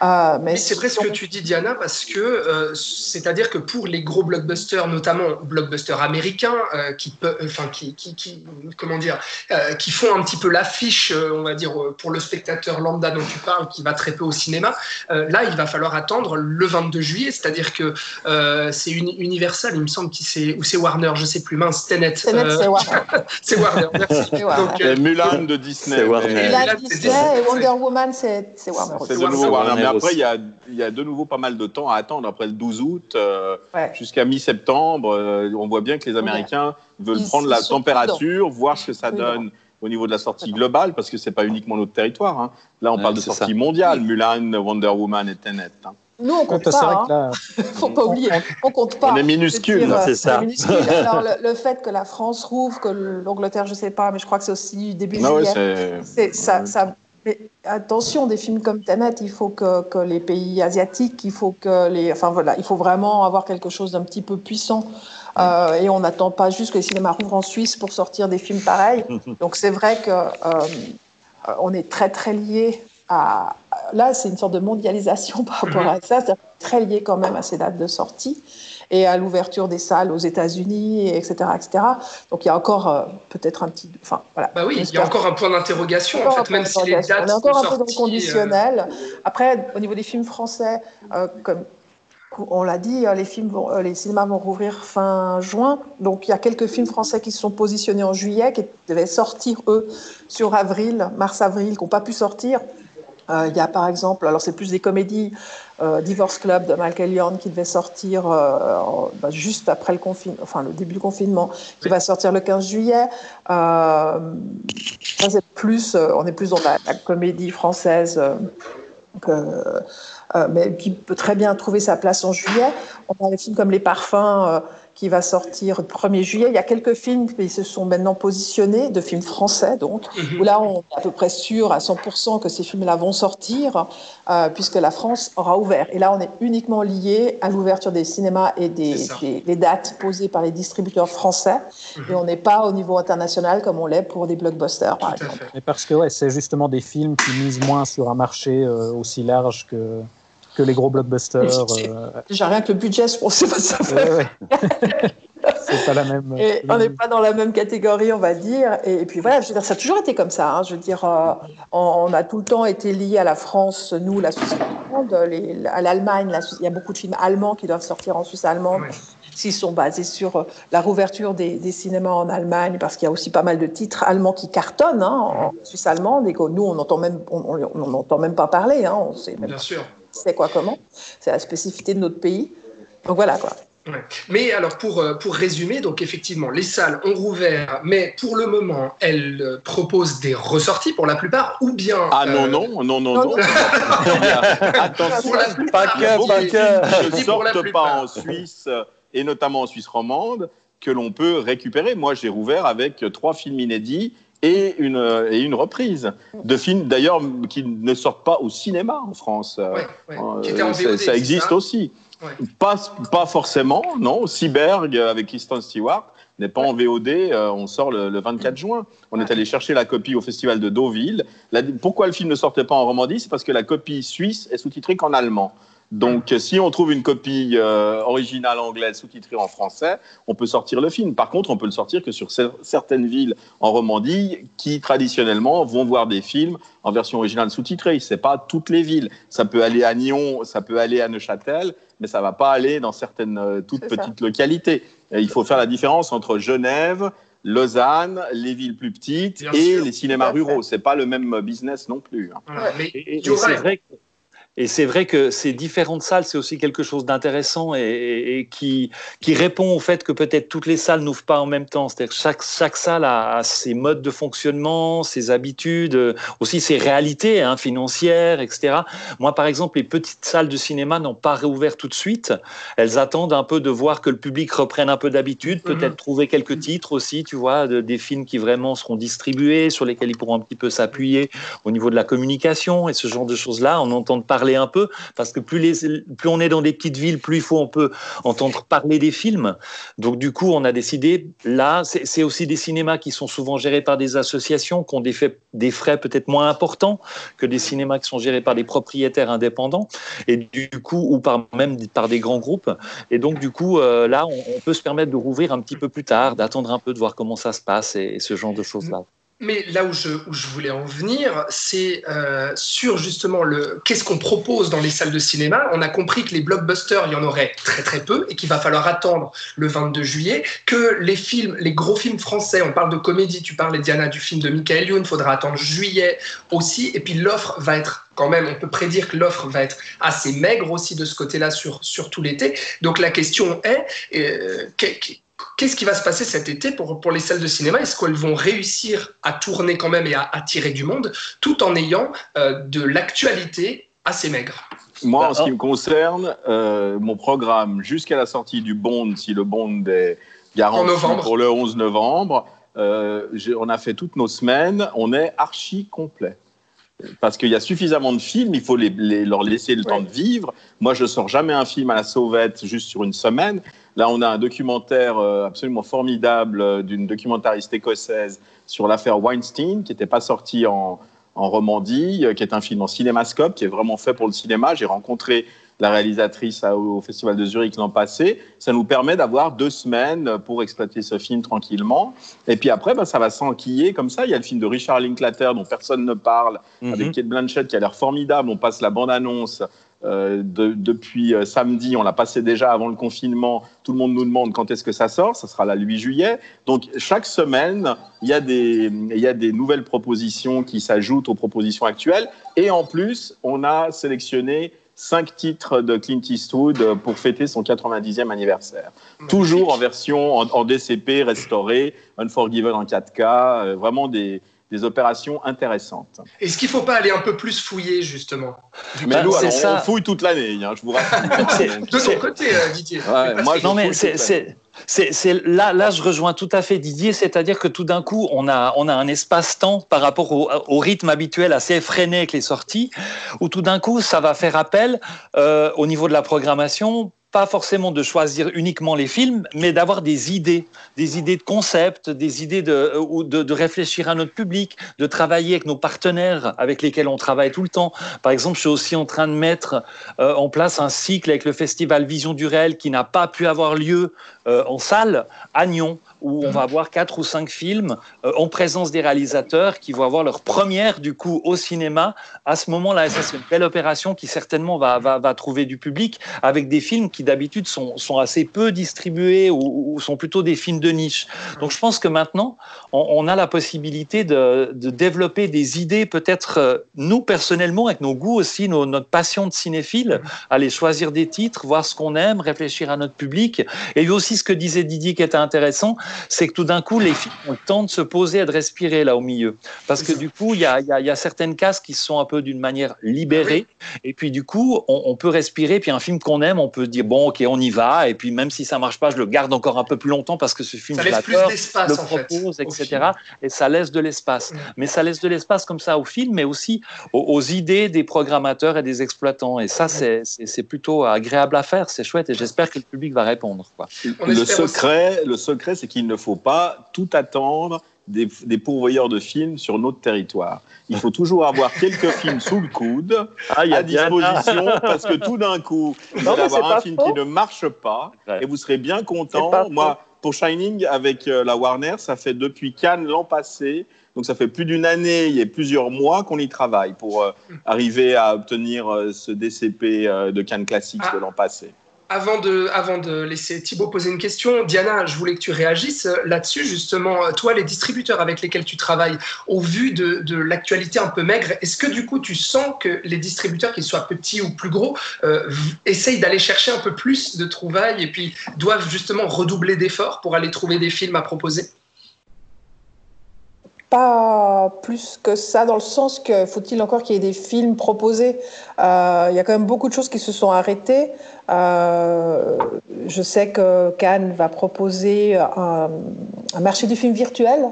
Euh, mais Oui, c'est vrai ce que tu dis, Diana, parce que euh, c'est-à-dire que pour les gros blockbusters, notamment blockbusters américains, euh, qui, peut, enfin, qui, qui, qui- comment dire, euh, qui font un petit peu l'affiche, euh, on va dire, euh, pour le spectateur lambda dont tu parles, qui va très peu au cinéma, euh, là, il va falloir attendre le 22 juillet, c'est-à-dire que euh, c'est uni- Universal, il me semble, qui c'est, ou c'est Warner, je sais plus, mince, Tenet. Tenet, euh, c'est Warner. c'est Warner, merci. C'est Warner. Donc, Et euh, Mulan de Disney. C'est Warner. mais- Mulan, c'est Disney et Wonder Woman, c'est c'est Warner. C'est de Warner. nouveau Warner. Après, il y, a, il y a de nouveau pas mal de temps à attendre. Après le 12 août euh, Ouais. jusqu'à mi-septembre, euh, on voit bien que les Américains veulent Ils- prendre ils la température, voir ce que ça donne au niveau de la sortie globale, parce que c'est pas uniquement notre territoire. hein. Là, on Ouais, parle de sortie ça. mondiale, Mulan, Wonder Woman et Tenet. hein. Nous, on compte Ouais, pas. que là, Hein. Faut pas oublier. On compte pas. On est minuscule, c'est euh, ça. minuscule. Alors, le, le fait que la France rouvre, que l'Angleterre, je sais pas, mais je crois que c'est aussi début Ah ouais, juillet. C'est- ça, ça- mais attention, des films comme Tenet, il faut que, que les pays asiatiques, il faut que les, enfin voilà, il faut vraiment avoir quelque chose d'un petit peu puissant. Euh, et on n'attend pas juste que les cinémas rouvrent en Suisse pour sortir des films pareils. Donc c'est vrai que euh, euh, on est très très lié à. Là, c'est une sorte de mondialisation par rapport à ça, c'est très lié quand même à ces dates de sortie et à l'ouverture des salles aux États-Unis, etc., etc. Donc il y a encore euh, peut-être un petit, enfin voilà. bah oui, il y a encore un point d'interrogation, en fait, même si les dates On est encore un peu dans le sortie, euh, conditionnel. Après, au niveau des films français, euh, comme on l'a dit, les, films vont- les cinémas vont rouvrir fin juin. Donc, il y a quelques films français qui se sont positionnés en juillet, qui devaient sortir, eux, sur avril, mars-avril, qui n'ont pas pu sortir. Euh, il y a par exemple, alors c'est plus des comédies, euh, Divorce Club de Michael Young qui devait sortir euh, bah, juste après le confinement, enfin le début du confinement, qui va sortir le 15 juillet. C'est plus, on est plus dans la, comédie française, mais qui peut très bien trouver sa place en juillet. On a des films comme Les Parfums, qui va sortir le 1er juillet. Il y a quelques films qui se sont maintenant positionnés, de films français donc, Mhm. où là on est à peu près sûr à 100% que ces films-là vont sortir, euh, puisque la France aura ouvert. Et là on est uniquement lié à l'ouverture des cinémas et des, dates posées par les distributeurs français. Mhm. Et on n'est pas au niveau international comme on l'est pour des blockbusters, par Tout exemple. Mais parce que ouais, c'est justement des films qui misent moins sur un marché euh, aussi large que, que les gros blockbusters. Euh, Déjà rien que le budget, je pense que ça fait ouais, ouais. c'est pas la même. Et la on n'est pas dans la même catégorie, on va dire. Et, et puis voilà, je veux dire, ça a toujours été comme ça. hein. Je veux dire, euh, on, on a tout le temps été liés à la France, nous, la Suisse allemande, les- à l'Allemagne. la Il y a beaucoup de films allemands qui doivent sortir en Suisse allemande. Ouais. S'ils sont basés sur euh, la rouverture des, des cinémas en Allemagne, parce qu'il y a aussi pas mal de titres allemands qui cartonnent hein, en Suisse allemande et que nous, on n'entend même, on, on- on n'entend même pas parler. Hein, on sait même Bien sûr. C'est quoi comment? C'est la spécificité de notre pays. Donc voilà quoi. Ouais. Mais alors pour, euh, pour résumer, donc effectivement, les salles ont rouvert, mais pour le moment, elles euh, proposent des ressorties pour la plupart, ou bien... Ah euh, non, non, non, non, non, non. non. Attention, a que, beaucoup pas de que. ne sortent pas en Suisse, euh, et notamment en Suisse romande, que l'on peut récupérer. Moi, j'ai rouvert avec trois films inédits et une, euh, et une reprise de films, d'ailleurs, qui ne sortent pas au cinéma en France. Euh, Ouais, ouais. euh, Qui était en ça- VOD, ça c'est existe ça aussi. Ouais. Pas, pas forcément, non. Cyberg avec Kristen Stewart n'est pas en VOD, euh, on sort le, le 24 juin. On est allé chercher la copie au festival de Deauville. La- pourquoi le film ne sortait pas en Romandie? C'est parce que la copie suisse est sous-titrée qu'en allemand. Donc, si on trouve une copie euh, originale anglaise sous-titrée en français, on peut sortir le film. Par contre, on peut le sortir que sur cer- certaines villes en Romandie qui, traditionnellement, vont voir des films en version originale sous-titrée. C'est pas toutes les villes. Ça peut aller à Nyon, ça peut aller à Neuchâtel, mais ça va pas aller dans certaines euh, toutes ça. petites localités. Et il faut faire la différence entre Genève, Lausanne, les villes plus petites Bien et sûr, les cinémas ruraux. C'est pas le même business non plus. hein. Mais Et, et- et c'est vrai que et c'est vrai que ces différentes salles, c'est aussi quelque chose d'intéressant et, et- et qui, qui répond au fait que peut-être toutes les salles n'ouvrent pas en même temps. C'est-à-dire que chaque, chaque salle a, a ses modes de fonctionnement, ses habitudes, euh, aussi ses réalités hein, financières, etc. Moi, par exemple, les petites salles de cinéma n'ont pas réouvert tout de suite. Elles attendent un peu de voir que le public reprenne un peu d'habitude, Mhm. peut-être trouver quelques titres aussi, tu vois, de- des films qui vraiment seront distribués, sur lesquels ils pourront un petit peu s'appuyer au niveau de la communication et ce genre de choses-là, on entend parler un peu, parce que plus, on est dans des petites villes, plus il faut on peut entendre parler des films. Donc du coup, on a décidé, là, c'est aussi des cinémas qui sont souvent gérés par des associations, qui ont des, frais peut-être moins importants que des cinémas qui sont gérés par des propriétaires indépendants, et du coup, ou par, même par des grands groupes. Et donc du coup, euh, là, on, peut se permettre de rouvrir un petit peu plus tard, d'attendre un peu, de voir comment ça se passe et, et ce genre de choses-là. Mais là où je, voulais en venir, c'est euh, sur justement le qu'est-ce qu'on propose dans les salles de cinéma. On a compris que les blockbusters, il y en aurait très très peu et qu'il va falloir attendre le 22 juillet. Que les films, les gros films français, on parle de comédie, tu parlais Diana du film de Michael Youn, faudra attendre juillet aussi. Et puis l'offre va être quand même, on peut prédire que l'offre va être assez maigre aussi de ce côté-là sur, sur tout l'été. Donc la question est, euh, Qu'est-ce qui va se passer cet été pour, pour les salles de cinéma? Est-ce qu'elles vont réussir à tourner quand même et à attirer du monde tout en ayant euh, de l'actualité assez maigre? Moi, en Bah, ce qui me concerne, euh, mon programme jusqu'à la sortie du Bond, si le Bond est garanti pour le 11 novembre, euh, on a fait toutes nos semaines, on est archi complet. Parce qu'il y a suffisamment de films, il faut les, les- leur laisser le temps de vivre. Moi, je sors jamais un film à la sauvette juste sur une semaine. Là, on a un documentaire euh, absolument formidable euh, d'une documentariste écossaise sur l'affaire Weinstein, qui n'était pas sorti en, en Romandie, euh, qui est un film en cinémascope, qui est vraiment fait pour le cinéma. J'ai rencontré la réalisatrice au Festival de Zurich l'an passé. Ça nous permet d'avoir deux semaines pour exploiter ce film tranquillement. Et puis après, bah, ça va s'enquiller comme ça. Il y a le film de Richard Linklater dont personne ne parle, avec Mhm. Kate Blanchett qui a l'air formidable. On passe la bande-annonce euh, de- depuis euh, samedi. On l'a passé déjà avant le confinement. Tout le monde nous demande quand est-ce que ça sort. Ça sera là le 8 juillet. Donc chaque semaine, il y a des, il y a des nouvelles propositions qui s'ajoutent aux propositions actuelles. Et en plus, on a sélectionné cinq titres de Clint Eastwood pour fêter son 90e anniversaire. Toujours en version en, en DCP restaurée, Unforgiven en 4K, euh, vraiment des, des opérations intéressantes. Est-ce qu'il ne faut pas aller un peu plus fouiller, justement? Mais nous, alors, on fouille toute l'année, hein, je vous rassure. de ton côté, euh, Didier. Ouais, moi, je non, mais c'est. C'est, là, là, je rejoins tout à fait Didier, c'est-à-dire que tout d'un coup, on a, on a un espace-temps par rapport au, rythme habituel assez effréné avec les sorties, où tout d'un coup, ça va faire appel euh, au niveau de la programmation pas forcément de choisir uniquement les films, mais d'avoir des idées, des idées de concept, des idées de, ou de, de réfléchir à notre public, de travailler avec nos partenaires avec lesquels on travaille tout le temps. Par exemple, je suis aussi en train de mettre euh, en place un cycle avec le festival Vision du réel qui n'a pas pu avoir lieu euh, en salle à Nyon, où on va avoir quatre ou cinq films euh, en présence des réalisateurs qui vont avoir leur première du coup au cinéma à ce moment-là. C'est une belle opération qui certainement va, trouver du public avec des films qui d'habitude sont, assez peu distribués ou, sont plutôt des films de niche. Donc je pense que maintenant, on, a la possibilité de, de développer des idées, peut-être euh, nous personnellement, avec nos goûts aussi, nos, notre passion de cinéphile, aller choisir des titres, voir ce qu'on aime, réfléchir à notre public. Et aussi ce que disait Didier qui était intéressant, c'est que tout d'un coup, les films ont le temps de se poser et de respirer là au milieu. Parce que du coup, il y a, il y, a, il y a certaines cases qui sont un peu d'une manière libérée. Et puis du coup, on, on peut respirer. Puis un film qu'on aime, on peut dire, bon, ok, on y va. Et puis même si ça marche pas, je le garde encore un peu plus longtemps parce que ce film, Ça je laisse plus l'adore, d'espace, le en fait, propose, au etc. Et ça laisse de l'espace. Mm. Mais ça laisse de l'espace comme ça au film, mais aussi aux, aux idées des programmateurs et des exploitants. Et ça, c'est- c'est plutôt agréable à faire, c'est chouette. Et j'espère que le public va répondre. Quoi. Aussi. le secret, c'est qu'il ne faut pas tout attendre des, des pourvoyeurs de films sur notre territoire. Il faut toujours avoir quelques films sous le coude Ah, à Diana. disposition parce que tout d'un coup, vous allez avoir un film faux. qui ne marche pas Ouais. et vous serez bien content. Moi, pour Shining, avec euh, la Warner, ça fait depuis Cannes l'an passé. Donc ça fait plus d'une année, il y a plusieurs mois qu'on y travaille pour euh, arriver à obtenir euh, ce DCP euh, de Cannes Classics Ah. de l'an passé. Avant de, laisser Thibaut poser une question, Diana, je voulais que tu réagisses euh, là-dessus, justement. Euh, Toi, les distributeurs avec lesquels tu travailles, au vu de, l'actualité un peu maigre, est-ce que du coup, tu sens que les distributeurs, qu'ils soient petits ou plus gros, euh, essayent d'aller chercher un peu plus de trouvailles et puis doivent justement redoubler d'efforts pour aller trouver des films à proposer? Pas plus que ça, dans le sens que faut-il encore qu'il y ait des films proposés? Euh, Il y a quand même beaucoup de choses qui se sont arrêtées. Euh, je sais que Cannes va proposer un, un marché du film virtuel.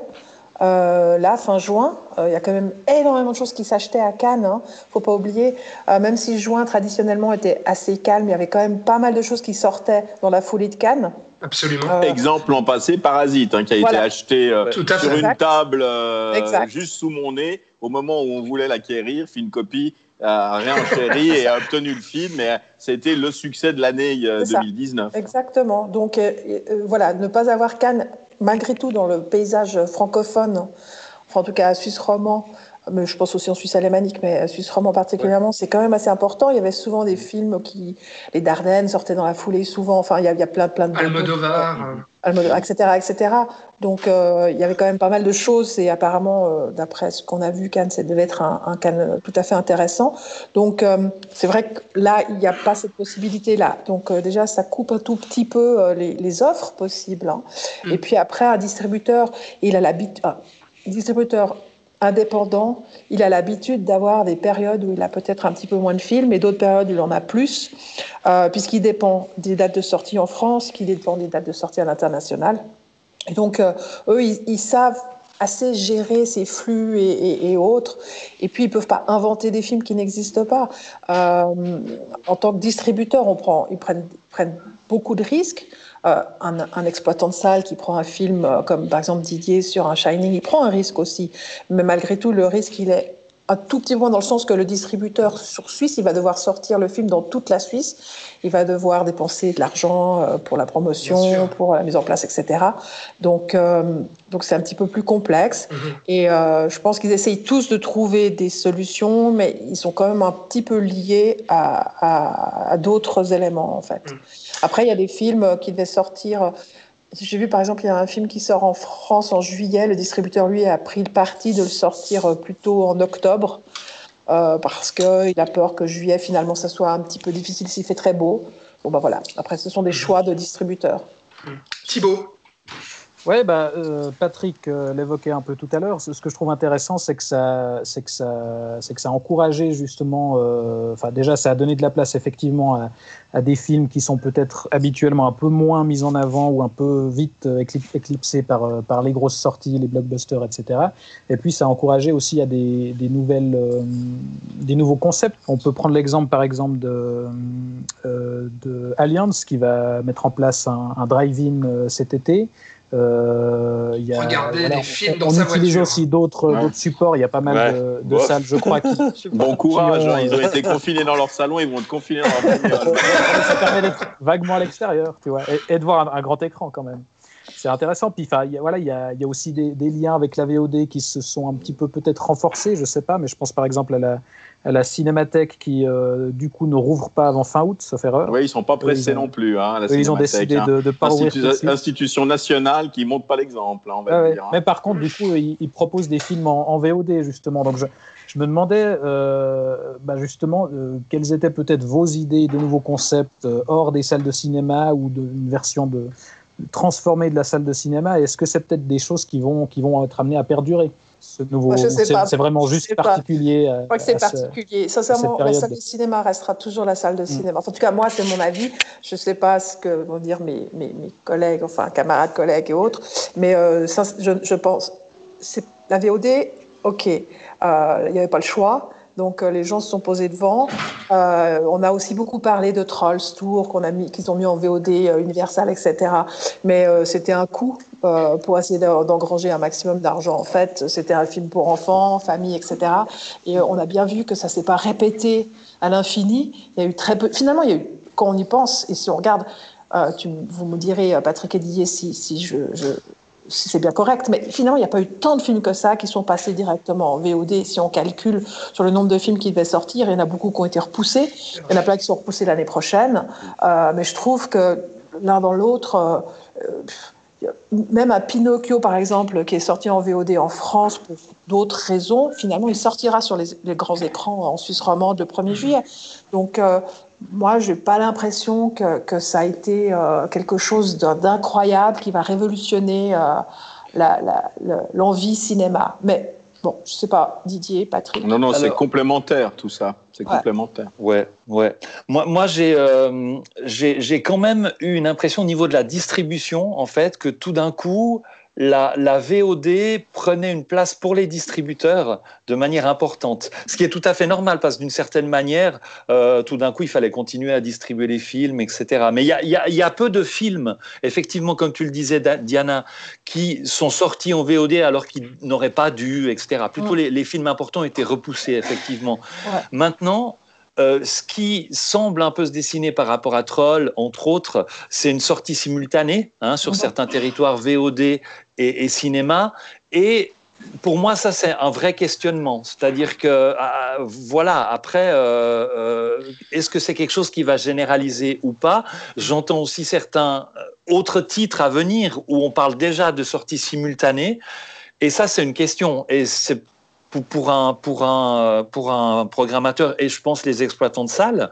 Euh, là, fin juin, euh, il y a quand même énormément de choses qui s'achetaient à Cannes. Hein. Faut pas oublier, euh, même si juin traditionnellement était assez calme, il y avait quand même pas mal de choses qui sortaient dans la foulée de Cannes. Absolument. Euh, Exemple l'an passé, Parasite, hein, qui a Voilà. été acheté euh, Tout à sur une Exact. table euh, juste sous mon nez, au moment où on voulait l'acquérir, fait une copie, a réenchéri et a obtenu le film. Et c'était le succès de l'année euh, C'est ça. 2019. Exactement. Donc euh, euh, voilà, ne pas avoir Cannes, malgré tout, dans le paysage francophone, en tout cas suisse romand, je pense aussi en Suisse alémanique, mais suisse romand particulièrement, c'est quand même assez important. Il y avait souvent des films qui, les Dardennes sortaient dans la foulée souvent. Enfin, il y a, il y a plein, plein de Almodovar. euh, Almodovar, etc., etc. Donc, euh, il y avait quand même pas mal de choses et apparemment, euh, d'après ce qu'on a vu, Cannes, ça devait être un, un Cannes tout à fait intéressant. Donc, euh, c'est vrai que là, il n'y a pas cette possibilité-là. Donc, déjà, ça coupe un tout petit peu les, les offres possibles. hein. Mm. Et puis après, un distributeur, il a l'habitude, un distributeur indépendant, il a l'habitude d'avoir des périodes où il a peut-être un petit peu moins de films et d'autres périodes où il en a plus, euh, puisqu'il dépend des dates de sortie en France, qu'il dépend des dates de sortie à l'international. Et donc, euh, eux, ils, savent assez gérer ces flux et, autres. Et puis, ils peuvent pas inventer des films qui n'existent pas. Euh, en tant que distributeur, on prend, ils prennent beaucoup de risques. Euh, un, un exploitant de salle qui prend un film euh, comme par exemple Didier sur un Shining, il prend un risque aussi. Mais malgré tout, le risque, il est un tout petit peu moins dans le sens que le distributeur sur Suisse, il va devoir sortir le film dans toute la Suisse. Il va devoir dépenser de l'argent euh, pour la promotion, pour la mise en place, etc. Donc, euh, donc c'est un petit peu plus complexe. mhm. Et euh, je pense qu'ils essayent tous de trouver des solutions, mais ils sont quand même un petit peu liés à, à- à d'autres éléments, en fait. Mm. Après, il y a des films qui devaient sortir. J'ai vu, par exemple, il y a un film qui sort en France en juillet. Le distributeur, lui, a pris le parti de le sortir plutôt en octobre, euh, parce qu'il a peur que juillet, finalement, ça soit un petit peu difficile s'il fait très beau. Bon, ben voilà. Après, ce sont des choix de distributeurs. Thibaut, Ouais, bah, euh, Patrick euh, l'évoquait un peu tout à l'heure. Ce que je trouve intéressant, c'est que ça, c'est que ça, c'est que ça a encouragé justement. euh, Enfin, déjà, ça a donné de la place effectivement à, à des films qui sont peut-être habituellement un peu moins mis en avant ou un peu vite euh, éclip- éclipsés par euh, par les grosses sorties, les blockbusters, etc. Et puis, ça a encouragé aussi à des, des nouvelles, des nouveaux concepts. On peut prendre l'exemple, par exemple, de, de Allianz qui va mettre en place un, un drive-in cet été. Euh, il y a, Regarder des on- films on, dans on sa utilise voiture. aussi d'autres Ouais. supports. Il y a pas mal Ouais. de, salles, je crois, qui, Bon courage, Qui ont, hein, ils ont euh, été confinés dans leur salon, ils vont être confinés dans leur ça permet d'être vaguement à l'extérieur, tu vois, et, et de voir un, un grand écran quand même. C'est intéressant. Puis, il y a- voilà, il y a, y a aussi des, des liens avec la VOD qui se sont un petit peu peut-être renforcés, je sais pas, mais je pense par exemple à la, la Cinémathèque qui, euh, du coup, ne rouvre pas avant fin août, sauf erreur. Oui, ils sont pas pressés ont- non plus, hein, la ils ont décidé hein. de ne pas Institu- institution nationale qui montre pas l'exemple, hein, on va Ouais, ouais. dire. hein. Mais par contre, du coup, ils, ils proposent des films en, en VOD, justement. Donc, je, je me demandais, euh, bah, justement, euh, quelles étaient peut-être vos idées de nouveaux concepts hors des salles de cinéma ou d'une version de, transformée de la salle de cinéma. Est-ce que c'est peut-être des choses qui vont, qui vont être amenées à perdurer? Ce nouveau, c'est vraiment juste pas. particulier. à- Je crois que c'est ce- particulier. Sincèrement, la salle de- cinéma restera toujours la salle de Mm. cinéma. En tout cas, moi, c'est mon avis. Je ne sais pas ce que vont dire mes, mes, mes collègues, enfin, camarades, collègues et autres. Mais euh, ça, je, je pense, c'est la VOD, OK. Euh, Il n'y avait pas le choix. Donc, euh, les gens se sont posés devant. Euh, on a aussi beaucoup parlé de Trolls Tour qu'on a mis, qu'ils ont mis en VOD, euh, Universal, etc. Mais euh, c'était un coût euh, pour essayer d'en- d'engranger un maximum d'argent. En fait, c'était un film pour enfants, famille, etc. Et euh, on a bien vu que ça s'est pas répété à l'infini. Il y a eu très peu. Finalement, il y a eu, quand on y pense, et si on regarde, euh, tu, vous me direz, euh, Patrick Edier, si, si je, je- si c'est bien correct, mais finalement, il n'y a pas eu tant de films que ça qui sont passés directement en VOD. Si on calcule sur le nombre de films qui devaient sortir, il y en a beaucoup qui ont été repoussés. Il y en a plein qui sont repoussés l'année prochaine. Euh, mais je trouve que l'un dans l'autre, euh, euh, même à Pinocchio, par exemple, qui est sorti en VOD en France pour d'autres raisons, finalement, il sortira sur les, les grands écrans en Suisse romande le 1er juillet. Donc, euh, moi, je n'ai pas l'impression que, que ça a été euh, quelque chose d'incroyable qui va révolutionner euh, l'envie cinéma. Mais bon, je ne sais pas, Didier, Patrick. Non, non, c'est complémentaire tout ça. C'est Ouais. complémentaire. Ouais, ouais. Moi, moi j'ai, euh, j'ai, j'ai quand même eu une impression au niveau de la distribution, en fait, que tout d'un coup, la, la VOD prenait une place pour les distributeurs de manière importante. Ce qui est tout à fait normal, parce que d'une certaine manière, euh, tout d'un coup, il fallait continuer à distribuer les films, etc. Mais il y a, il y a- il y a peu de films, effectivement, comme tu le disais, Diana, qui sont sortis en VOD alors qu'ils n'auraient pas dû, etc. Plutôt, les, les films importants étaient repoussés, effectivement. Ouais. Maintenant, euh, ce qui semble un peu se dessiner par rapport à Troll, entre autres, c'est une sortie simultanée hein, sur Mhm. certains territoires VOD et, et cinéma. Et pour moi, ça, c'est un vrai questionnement. C'est-à-dire que, ah, voilà, après, euh, euh, est-ce que c'est quelque chose qui va généraliser ou pas? J'entends aussi certains autres titres à venir où on parle déjà de sorties simultanées. Et ça, c'est une question. Et c'est pour, pour un, pour, un, pour un programmateur et je pense les exploitants de salles.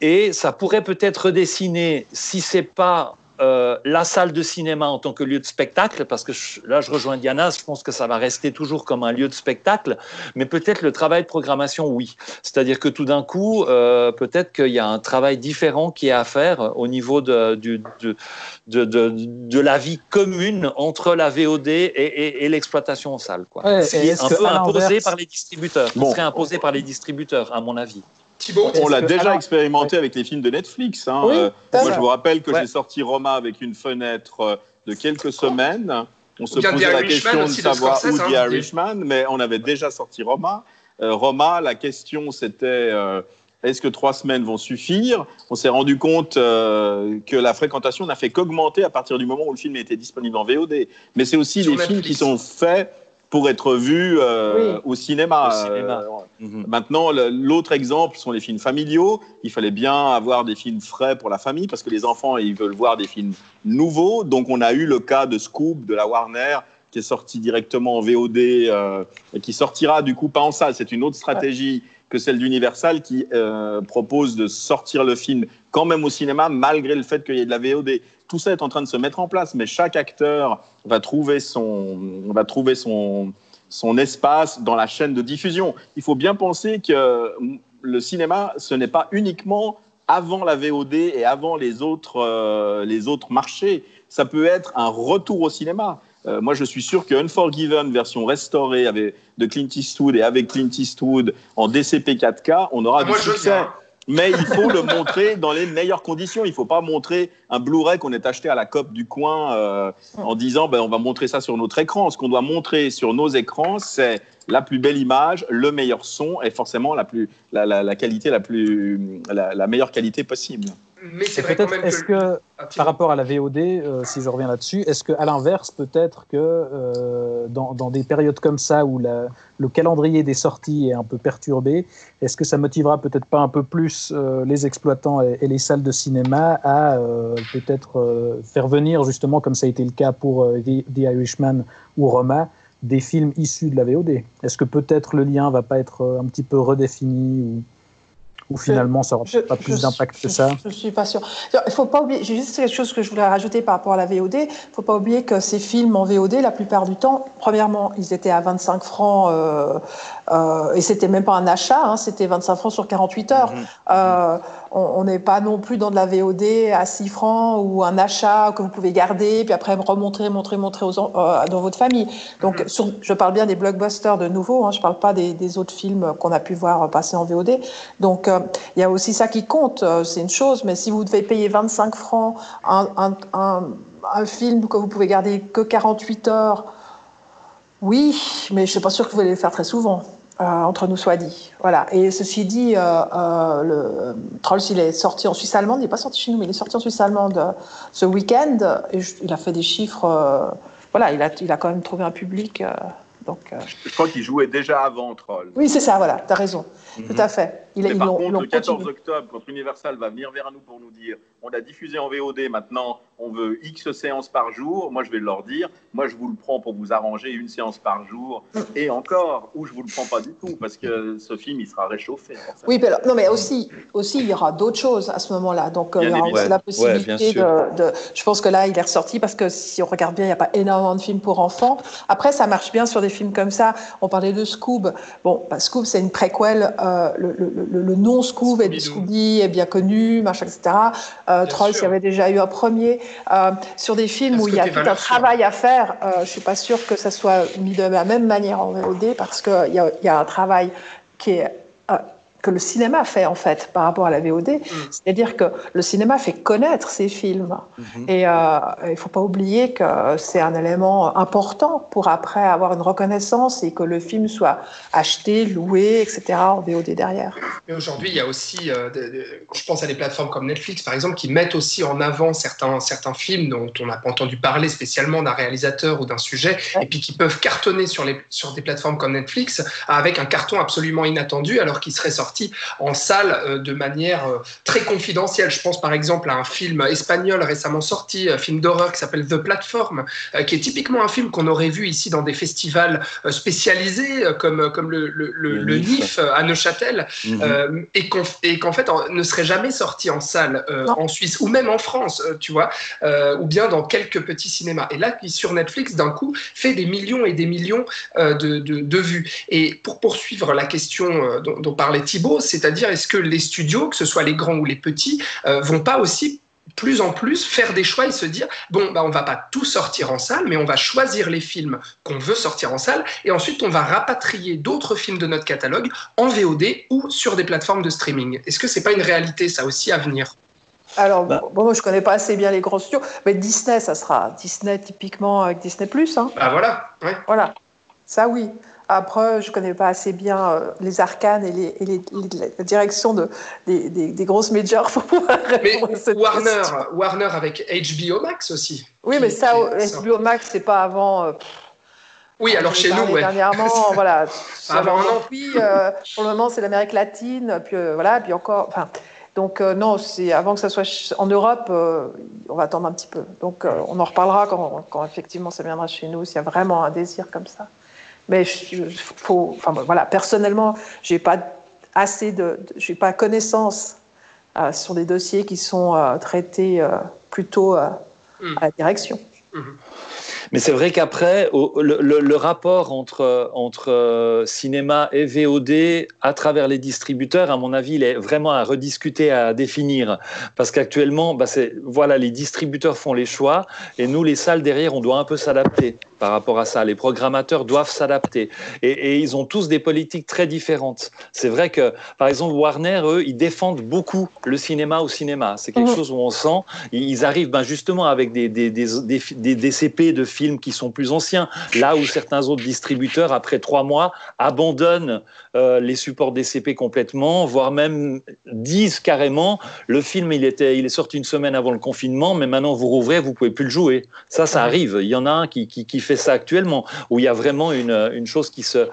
Et ça pourrait peut-être redessiner, si c'est pas euh, la salle de cinéma en tant que lieu de spectacle, parce que je- là je rejoins Diana, je pense que ça va rester toujours comme un lieu de spectacle, mais peut-être le travail de programmation, oui. C'est-à-dire que tout d'un coup, euh, peut-être qu'il y a un travail différent qui est à faire au niveau de, du- de, de, de, de la vie commune entre la VOD et, et, et l'exploitation en salle. Quoi. Ouais, Ce qui est un que, peu imposé par les distributeurs. Bon. Ce serait imposé par les distributeurs, à mon avis. Thibaut On l'a déjà alors- expérimenté avec les films de Netflix. hein. Oui, Euh, moi, je vous rappelle que Ouais. j'ai sorti Roma avec une fenêtre euh, de quelques semaines. On se posait la question de savoir Scorsese, où hein. Irishman, mais on avait déjà sorti Roma. Euh, Roma, la question c'était est-ce que trois semaines vont suffire? On s'est rendu compte euh, que la fréquentation n'a fait qu'augmenter à partir du moment où le film était disponible en VOD. Mais c'est aussi Sur des films Netflix. qui sont faits pour être vus euh, Oui. au cinéma. Au cinéma. Euh, Mhm. Maintenant, l'autre exemple sont les films familiaux. Il fallait bien avoir des films frais pour la famille parce que les enfants, ils veulent voir des films nouveaux. Donc, on a eu le cas de Scoop de la Warner qui est sorti directement en VOD euh, et qui sortira du coup pas en salle. C'est une autre stratégie que celle d'Universal qui euh, propose de sortir le film quand même au cinéma malgré le fait qu'il y ait de la VOD. Tout ça est en train de se mettre en place, mais chaque acteur va trouver son, va trouver son, son espace dans la chaîne de diffusion. Il faut bien penser que le cinéma, ce n'est pas uniquement avant la VOD et avant les autres, euh, les autres marchés. Ça peut être un retour au cinéma. Euh, moi, je suis sûr que Unforgiven, version restaurée avec, de Clint Eastwood et avec Clint Eastwood en DCP 4K, on aura Ah, du moi, je succès. viens. Mais il faut le montrer dans les meilleures conditions. Il ne faut pas montrer un Blu-ray qu'on est acheté à la COP du coin euh, en disant ben, on va montrer ça sur notre écran. Ce qu'on doit montrer sur nos écrans, c'est la plus belle image, le meilleur son et forcément la, plus, la, qualité la, plus, la meilleure qualité possible. Mais c'est vrai quand même est-ce que. que, Ah, par rapport à la VOD, euh, si je reviens là-dessus, est-ce qu'à l'inverse, peut-être que euh, dans, dans des périodes comme ça où la- le calendrier des sorties est un peu perturbé, est-ce que ça motivera peut-être pas un peu plus euh, les exploitants et, et les salles de cinéma à euh, peut-être euh, faire venir, justement, comme ça a été le cas pour The, The Irishman ou Roma, des films issus de la VOD Est-ce que peut-être le lien va pas être un petit peu redéfini ou, ou finalement ça n'aura pas plus d'impact que ça Je ne suis pas sûre. Il faut pas oublier, j'ai juste quelque chose que je voulais rajouter par rapport à la VOD. Il ne faut pas oublier que ces films en VOD, la plupart du temps, premièrement, ils étaient à 25 francs euh, euh, et c'était même pas un achat, hein, c'était 25 francs sur 48 heures. Mhm. Euh, on n'est pas non plus dans de la VOD à 6 francs ou un achat que vous pouvez garder, puis après remontrer, montrer, montrer aux, euh, dans votre famille. Donc, sur- je parle bien des blockbusters de nouveau, hein, je ne parle pas des, des autres films qu'on a pu voir passer en VOD. Donc, euh, il y a aussi ça qui compte, c'est une chose, mais si vous devez payer 25 francs un, un, un, un film que vous pouvez garder que 48 heures, oui, mais je ne suis pas sûre que vous allez le faire très souvent. Euh, entre nous soit dit. Voilà. Et ceci dit, euh, euh, le Trolls, il est sorti en Suisse allemande. Il n'est pas sorti chez nous, mais il est sorti en Suisse allemande ce week-end. Et je- il a fait des chiffres. voilà, il a, il a quand même trouvé un public. donc, Je crois qu'il jouait déjà avant Troll. oui, c'est ça. Voilà, tu as raison. Tout à fait. Il, Mais ils par contre, ils l'ont le 14 continué. octobre, quand Universal va venir vers nous pour nous dire on a diffusé en VOD, maintenant on veut X séances par jour, moi je vais leur dire moi je vous le prends pour vous arranger une séance par jour Mm. et encore, ou je vous le prends pas du tout parce que ce film il sera réchauffé. forcément. Oui, mais alors- non, mais aussi, aussi, il y aura d'autres choses à ce moment-là. Donc, euh, Bien il y aura évidemment. aussi la ouais, possibilité de- Je pense que là, il est ressorti parce que si on regarde bien, il n'y a pas énormément de films pour enfants. Après, ça marche bien sur des films comme ça. On parlait de Scoob. Bon, bah, Scoob, c'est une préquelle. euh, le, le, le, le nom Scoob et. Scooby est bien connu, machin, etc. Euh, Trolls, il y avait déjà eu un premier. Euh, sur des films où il y a tout un travail à faire, euh, je suis pas sûre que ça soit mis de la même manière en VOD parce qu'il y a, il y a un travail qui est euh, que le cinéma fait en fait par rapport à la VOD, Mm. c'est-à-dire que le cinéma fait connaître ces films Mhm. et euh, il faut pas oublier que c'est un élément important pour après avoir une reconnaissance et que le film soit acheté, loué, etc. en VOD derrière. Mais aujourd'hui, il y a aussi, euh, de- de- je pense à des plateformes comme Netflix, par exemple, qui mettent aussi en avant certains, certains films dont on n'a pas entendu parler spécialement d'un réalisateur ou d'un sujet, Ouais. et puis qui peuvent cartonner sur, les, sur des plateformes comme Netflix avec un carton absolument inattendu, alors qu'il serait sorti en salle euh, de manière euh, très confidentielle. Je pense par exemple à un film espagnol récemment sorti, un film d'horreur qui s'appelle The Platform, euh, qui est typiquement un film qu'on aurait vu ici dans des festivals euh, spécialisés, euh, comme, comme le, le, le, Le le NIF. Euh, à Neuchâtel. Mhm. Euh, et qu'en fait en- ne serait jamais sorti en salle euh, en Suisse ou même en France, euh, tu vois, euh, ou bien dans quelques petits cinémas. Et là, qui sur Netflix, d'un coup, fait des millions et des millions euh, de, de- de vues. Et pour poursuivre la question euh, dont, dont parlait Thibault, c'est-à-dire est-ce que les studios, que ce soit les grands ou les petits, euh, vont pas aussi plus en plus faire des choix et se dire bon bah on va pas tout sortir en salle mais on va choisir les films qu'on veut sortir en salle et ensuite on va rapatrier d'autres films de notre catalogue en VOD ou sur des plateformes de streaming. Est-ce que c'est pas une réalité ça aussi à venir? Alors, Bah. bon, moi, je connais pas assez bien les grands studios, mais Disney, ça sera Disney typiquement avec Disney+. Hein. Bah voilà, ouais. Voilà, ça oui. Après, je connais pas assez bien euh, les arcanes et, les, et les- les- la direction de, des, des- des grosses majors pour pouvoir Mais répondre à cette Warner, question. Warner avec HBO Max aussi. Oui, mais ça. HBO Max, c'est pas avant. euh, Oui, alors chez nous, ouais. Dernièrement, voilà. Avant un an. Puis, euh, pour le moment, c'est l'Amérique latine, puis euh, voilà, puis encore. Enfin, donc euh, non, c'est avant que ça soit en Europe, euh, on va attendre un petit peu. Donc euh, on en reparlera quand, quand effectivement ça viendra chez nous, s'il y a vraiment un désir comme ça. Mais je, faut, enfin voilà, personnellement, j'ai pas assez de, j'ai pas connaissance euh, sur des dossiers qui sont euh, traités euh, plutôt mmh. à la direction. Mmh. Mais c'est vrai qu'après, le, le, rapport entre, entre euh, cinéma et VOD à travers les distributeurs, à mon avis, il est vraiment à rediscuter, à définir. Parce qu'actuellement, bah voilà, les distributeurs font les choix et nous, les salles derrière, on doit un peu s'adapter par rapport à ça. Les programmateurs doivent s'adapter. Et, et, ils ont tous des politiques très différentes. C'est vrai que, par exemple, Warner, eux, ils défendent beaucoup le cinéma au cinéma. C'est quelque mmh. chose où on sent, ils arrivent ben, justement avec des, des, des, des, des CP de films qui sont plus anciens. Là où certains autres distributeurs, après trois mois, abandonnent euh, les supports DCP complètement, voire même disent carrément le film il était, il est sorti une semaine avant le confinement, mais maintenant vous rouvrez, vous pouvez plus le jouer. Ça, ça arrive. Il y en a un qui, qui, qui fait ça actuellement, où il y a vraiment une, une chose qui se,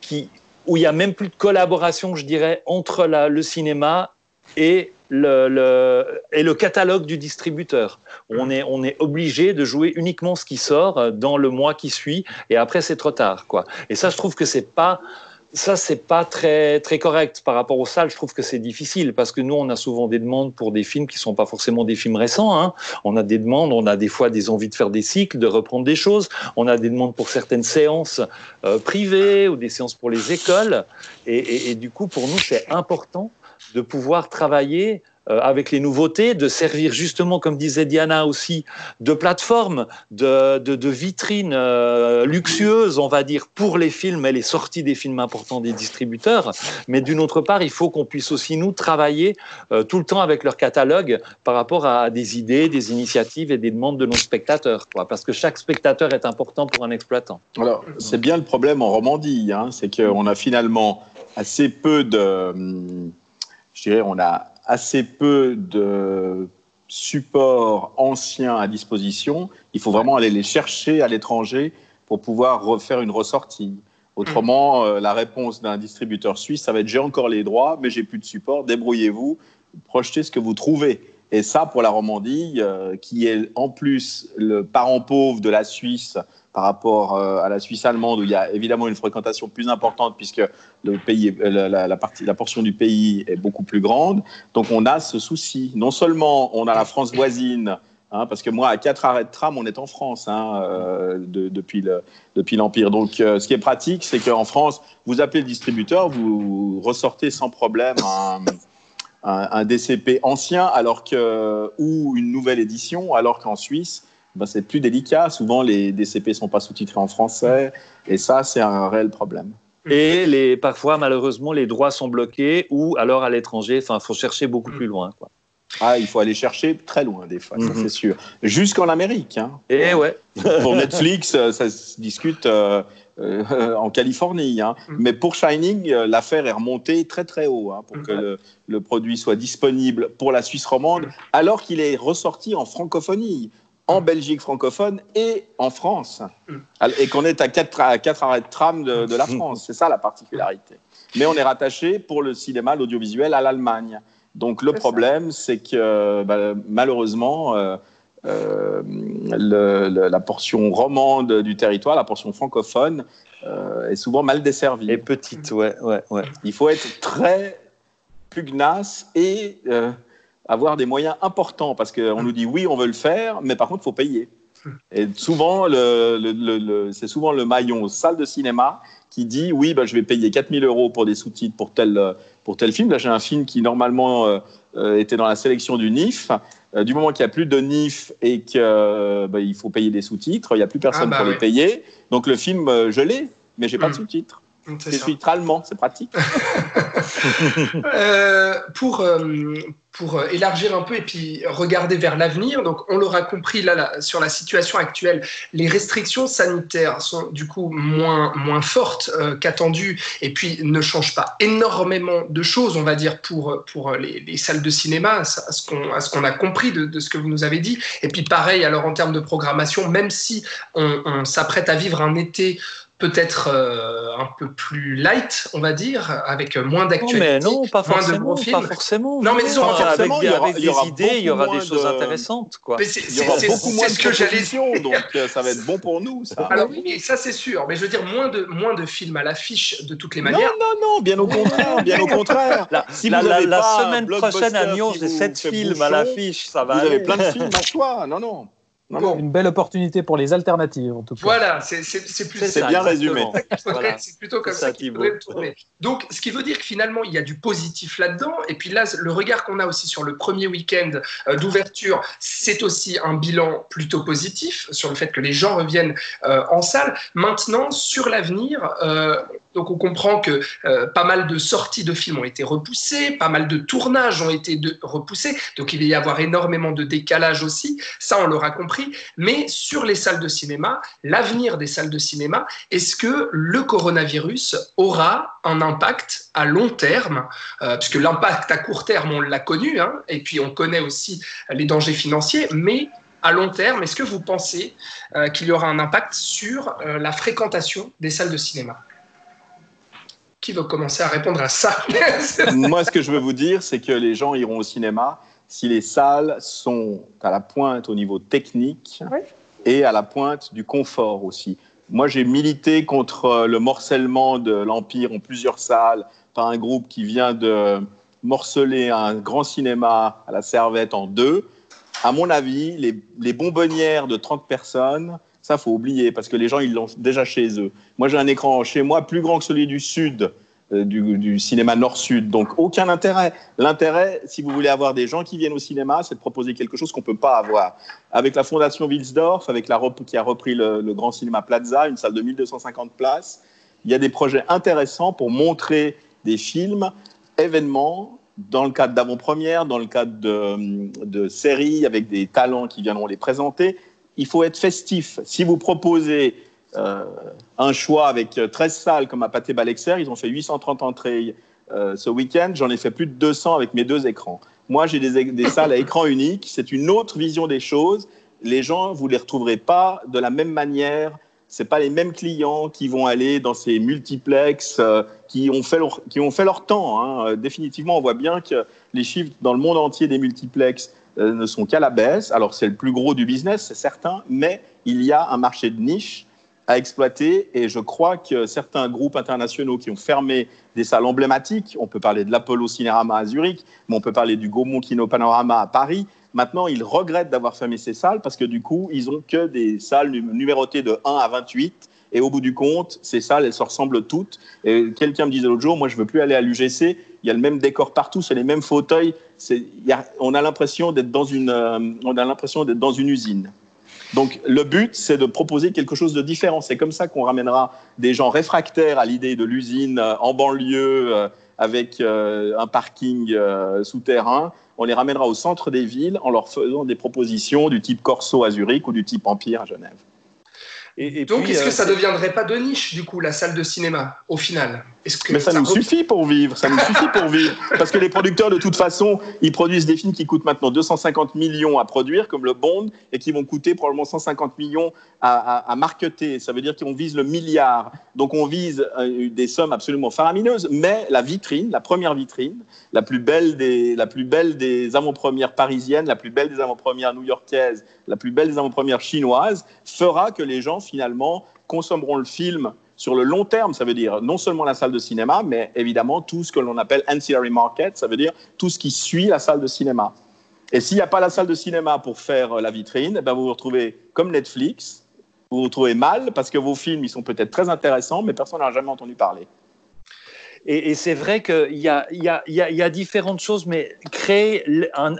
qui, où il y a même plus de collaboration, je dirais, entre la, le cinéma et le, le, et le catalogue du distributeur. On est, on est obligé de jouer uniquement ce qui sort dans le mois qui suit, et après c'est trop tard, quoi. Et ça, je trouve que c'est pas ça, c'est pas très, très correct par rapport aux salles. Je trouve que c'est difficile parce que nous, on a souvent des demandes pour des films qui sont pas forcément des films récents. Hein. On a des demandes, on a des fois des envies de faire des cycles, de reprendre des choses. On a des demandes pour certaines séances euh, privées ou des séances pour les écoles. Et, et, et du coup, pour nous, c'est important de pouvoir travailler euh, avec les nouveautés, de servir justement, comme disait Diana aussi, de plateforme, de, vitrine euh, luxueuse, on va dire, pour les films et les sorties des films importants des distributeurs. Mais d'une autre part, il faut qu'on puisse aussi, nous, travailler euh, tout le temps avec leur catalogue par rapport à des idées, des initiatives et des demandes de nos spectateurs. Parce que chaque spectateur est important pour un exploitant. Alors, c'est bien le problème en Romandie, hein, c'est qu'on a finalement assez peu de... Je dirais, on a assez peu de supports anciens à disposition. Il faut vraiment aller les chercher à l'étranger pour pouvoir refaire une ressortie. Autrement, mmh. euh, la réponse d'un distributeur suisse, ça va être j'ai encore les droits, mais j'ai plus de support, débrouillez-vous, projetez ce que vous trouvez. Et ça, pour la Romandie, euh, qui est en plus le parent pauvre de la Suisse par rapport euh, à la Suisse allemande, où il y a évidemment une fréquentation plus importante, puisque le pays, euh, la, partie, la portion du pays est beaucoup plus grande. Donc on a ce souci. Non seulement on a la France voisine, hein, parce que moi, à quatre arrêts de tram, on est en France hein, euh, de, depuis l'Empire. Donc ce qui est pratique, c'est qu'en France, vous appelez le distributeur, vous ressortez sans problème un, un DCP ancien alors que, ou une nouvelle édition, alors qu'en Suisse, ben, c'est plus délicat. Souvent, les DCP ne sont pas sous-titrés en français. Et ça, c'est un réel problème. Et les, parfois, malheureusement, les droits sont bloqués ou alors à l'étranger. Enfin, il faut chercher beaucoup plus loin. Quoi. Ah, il faut aller chercher très loin des fois, ça mhm. c'est sûr. Jusqu'en Amérique. Hein. Et ouais. pour Netflix, euh, ça se discute euh, euh, en Californie. Hein. Mhm. Mais pour Shining, l'affaire est remontée très très haut hein, pour que le, le, produit soit disponible pour la Suisse romande, alors qu'il est ressorti en francophonie en Belgique francophone et en France. Mm. Et qu'on est à quatre, à quatre arrêts de tram de, de la mm. France. C'est ça la particularité. Mais on est rattaché pour le cinéma, l'audiovisuel à l'Allemagne. Donc le problème, c'est que bah, malheureusement, euh, euh, le, le, la portion romande du territoire, la portion francophone, euh, est souvent mal desservie. Et petite, ouais, ouais, ouais. Il faut être très pugnace et avoir des moyens importants parce qu'on nous dit oui, on veut le faire, mais par contre, il faut payer. Et souvent, le, le, le, c'est souvent le maillon salle de cinéma qui dit oui, bah, je vais payer 4000 euros pour des sous-titres pour tel, pour tel film. Là, j'ai un film qui normalement euh, euh était dans la sélection du NIF. Euh, du moment qu'il n'y a plus de NIF et qu'il euh, bah, faut payer des sous-titres, il n'y a plus personne ah bah pour les payer. Donc le film, je l'ai, mais j'ai pas de mmh. sous-titres. C'est sous-titres allemand, c'est pratique. pour pour euh, élargir un peu et puis regarder vers l'avenir. Donc, on l'aura compris là, sur la situation actuelle, les restrictions sanitaires sont du coup moins, moins fortes euh, qu'attendues et puis ne changent pas énormément de choses, on va dire, pour, pour les, les salles de cinéma, à ce qu'on qu'on a compris de, ce que vous nous avez dit. Et puis, pareil, alors en termes de programmation, même si on s'apprête à vivre un été peut-être euh, un peu plus light, on va dire, avec moins d'actualité. mais non, pas forcément. Pas forcément. Non, mais disons, avec, il y aura, des idées, il y aura des choses de... intéressantes. Quoi. Mais il y aura beaucoup moins de ce que j'allais donc euh, ça va être bon pour nous. Ça. Alors oui, ça c'est sûr. Mais je veux dire, moins de, moins de films à l'affiche de toutes les manières. Non, non, non, bien au contraire. bien au contraire. La, si la, la, la semaine prochaine à Nyon, j'ai 7 films à l'affiche. Ça va Vous avez plein de films à choix. Non, non. Non, non. Une belle opportunité pour les alternatives, en tout cas. Voilà, c'est bien résumé. Voilà. C'est plutôt comme ça, ça, qu'il faudrait le tourner. Donc, ce qui veut dire que finalement, il y a du positif là-dedans. Et puis là, le regard qu'on a aussi sur le premier week-end euh, d'ouverture, c'est aussi un bilan plutôt positif sur le fait que les gens reviennent euh, en salle. Maintenant, sur l'avenir, euh, donc on comprend que euh, pas mal de sorties de films ont été repoussées, pas mal de tournages ont été repoussés. Donc, il va y avoir énormément de décalage aussi. Ça, on l'aura compris. Mais sur les salles de cinéma, l'avenir des salles de cinéma, est-ce que le coronavirus aura un impact à long terme? Euh, Puisque l'impact à court terme, on l'a connu, hein, et puis on connaît aussi les dangers financiers, mais à long terme, est-ce que vous pensez euh, qu'il y aura un impact sur euh, la fréquentation des salles de cinéma? Qui veut commencer à répondre à ça Moi, ce que je veux vous dire, c'est que les gens iront au cinéma si les salles sont à la pointe au niveau technique Oui. et à la pointe du confort aussi. Moi, j'ai milité contre le morcellement de l'Empire en plusieurs salles par un groupe qui vient de morceler un grand cinéma à la Servette en deux. À mon avis, les, les bonbonnières de 30 personnes, ça, faut oublier parce que les gens, ils l'ont déjà chez eux. Moi, j'ai un écran chez moi plus grand que celui du Sud, euh, du, cinéma Nord-Sud. Donc, aucun intérêt. L'intérêt, si vous voulez avoir des gens qui viennent au cinéma, c'est de proposer quelque chose qu'on ne peut pas avoir. Avec la Fondation Wilsdorf, avec la, qui a repris le, grand cinéma Plaza, une salle de 1250 places, il y a des projets intéressants pour montrer des films, événements, dans le cadre d'avant-première, dans le cadre de séries avec des talents qui viendront les présenter. Il faut être festif. Si vous proposez euh, un choix avec 13 salles comme à Pathé Balexer, ils ont fait 830 entrées euh, ce week-end, j'en ai fait plus de 200 avec mes deux écrans. Moi, j'ai des, des salles à écran unique, c'est une autre vision des choses. Les gens, vous les retrouverez pas de la même manière. C'est pas les mêmes clients qui vont aller dans ces multiplex euh, qui ont fait leur, qui ont fait leur temps. hein. Définitivement, on voit bien que les chiffres dans le monde entier des multiplex ne sont qu'à la baisse. Alors, c'est le plus gros du business, c'est certain, mais il y a un marché de niche à exploiter et je crois que certains groupes internationaux qui ont fermé des salles emblématiques, on peut parler de l'Apollo Cinérama à Zurich, mais on peut parler du Gaumont Kino Panorama à Paris, maintenant ils regrettent d'avoir fermé ces salles parce que du coup, ils ont que des salles num- numérotées de 1 à 28 et au bout du compte, ces salles, elles se ressemblent toutes. Et quelqu'un me disait l'autre jour, moi, je veux plus aller à l'UGC. Il y a le même décor partout, c'est les mêmes fauteuils. On a l'impression d'être dans une, euh, on a l'impression d'être dans une usine. Donc, le but, c'est de proposer quelque chose de différent. C'est comme ça qu'on ramènera des gens réfractaires à l'idée de l'usine euh, en banlieue euh, avec un parking souterrain. On les ramènera au centre des villes en leur faisant des propositions du type Corso à Zurich ou du type Empire à Genève. Et, et Donc, est-ce que euh, ça c'est- deviendrait pas de niche, du coup, la salle de cinéma, au final? Que Mais ça nous suffit pour vivre, ça nous suffit pour vivre. Parce que les producteurs, de toute façon, ils produisent des films qui coûtent maintenant 250 millions à produire, comme le Bond, et qui vont coûter probablement 150 millions à, à, à marketer. Ça veut dire qu'on vise le milliard. Donc on vise euh, des sommes absolument faramineuses, mais la vitrine, la première vitrine, la plus belle des, la plus belle des avant-premières parisiennes, la plus belle des avant-premières new-yorkaises, la plus belle des avant-premières chinoises, fera que les gens, finalement, consommeront le film sur le long terme, ça veut dire non seulement la salle de cinéma, mais évidemment tout ce que l'on appelle ancillary market, ça veut dire tout ce qui suit la salle de cinéma. Et s'il n'y a pas la salle de cinéma pour faire euh, la vitrine, eh ben vous vous retrouvez comme Netflix, vous vous retrouvez mal parce que vos films, ils sont peut-être très intéressants, mais personne n'a jamais entendu parler. Et, c'est vrai qu'il y a, différentes choses, mais créer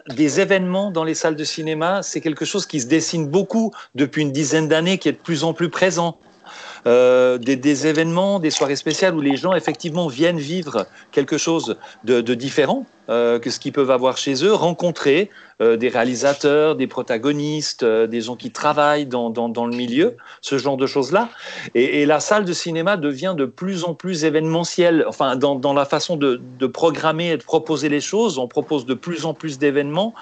des événements dans les salles de cinéma, c'est quelque chose qui se dessine beaucoup depuis une dizaine d'années, qui est de plus en plus présent. Euh, des, événements, des soirées spéciales où les gens effectivement viennent vivre quelque chose de, différent euh, que ce qu'ils peuvent avoir chez eux, rencontrer euh, des réalisateurs, des protagonistes, des gens qui travaillent dans, le milieu, ce genre de choses-là. Et, la salle de cinéma devient de plus en plus événementielle. Enfin, dans, dans la façon de, de programmer et de proposer les choses, on propose de plus en plus d'événements.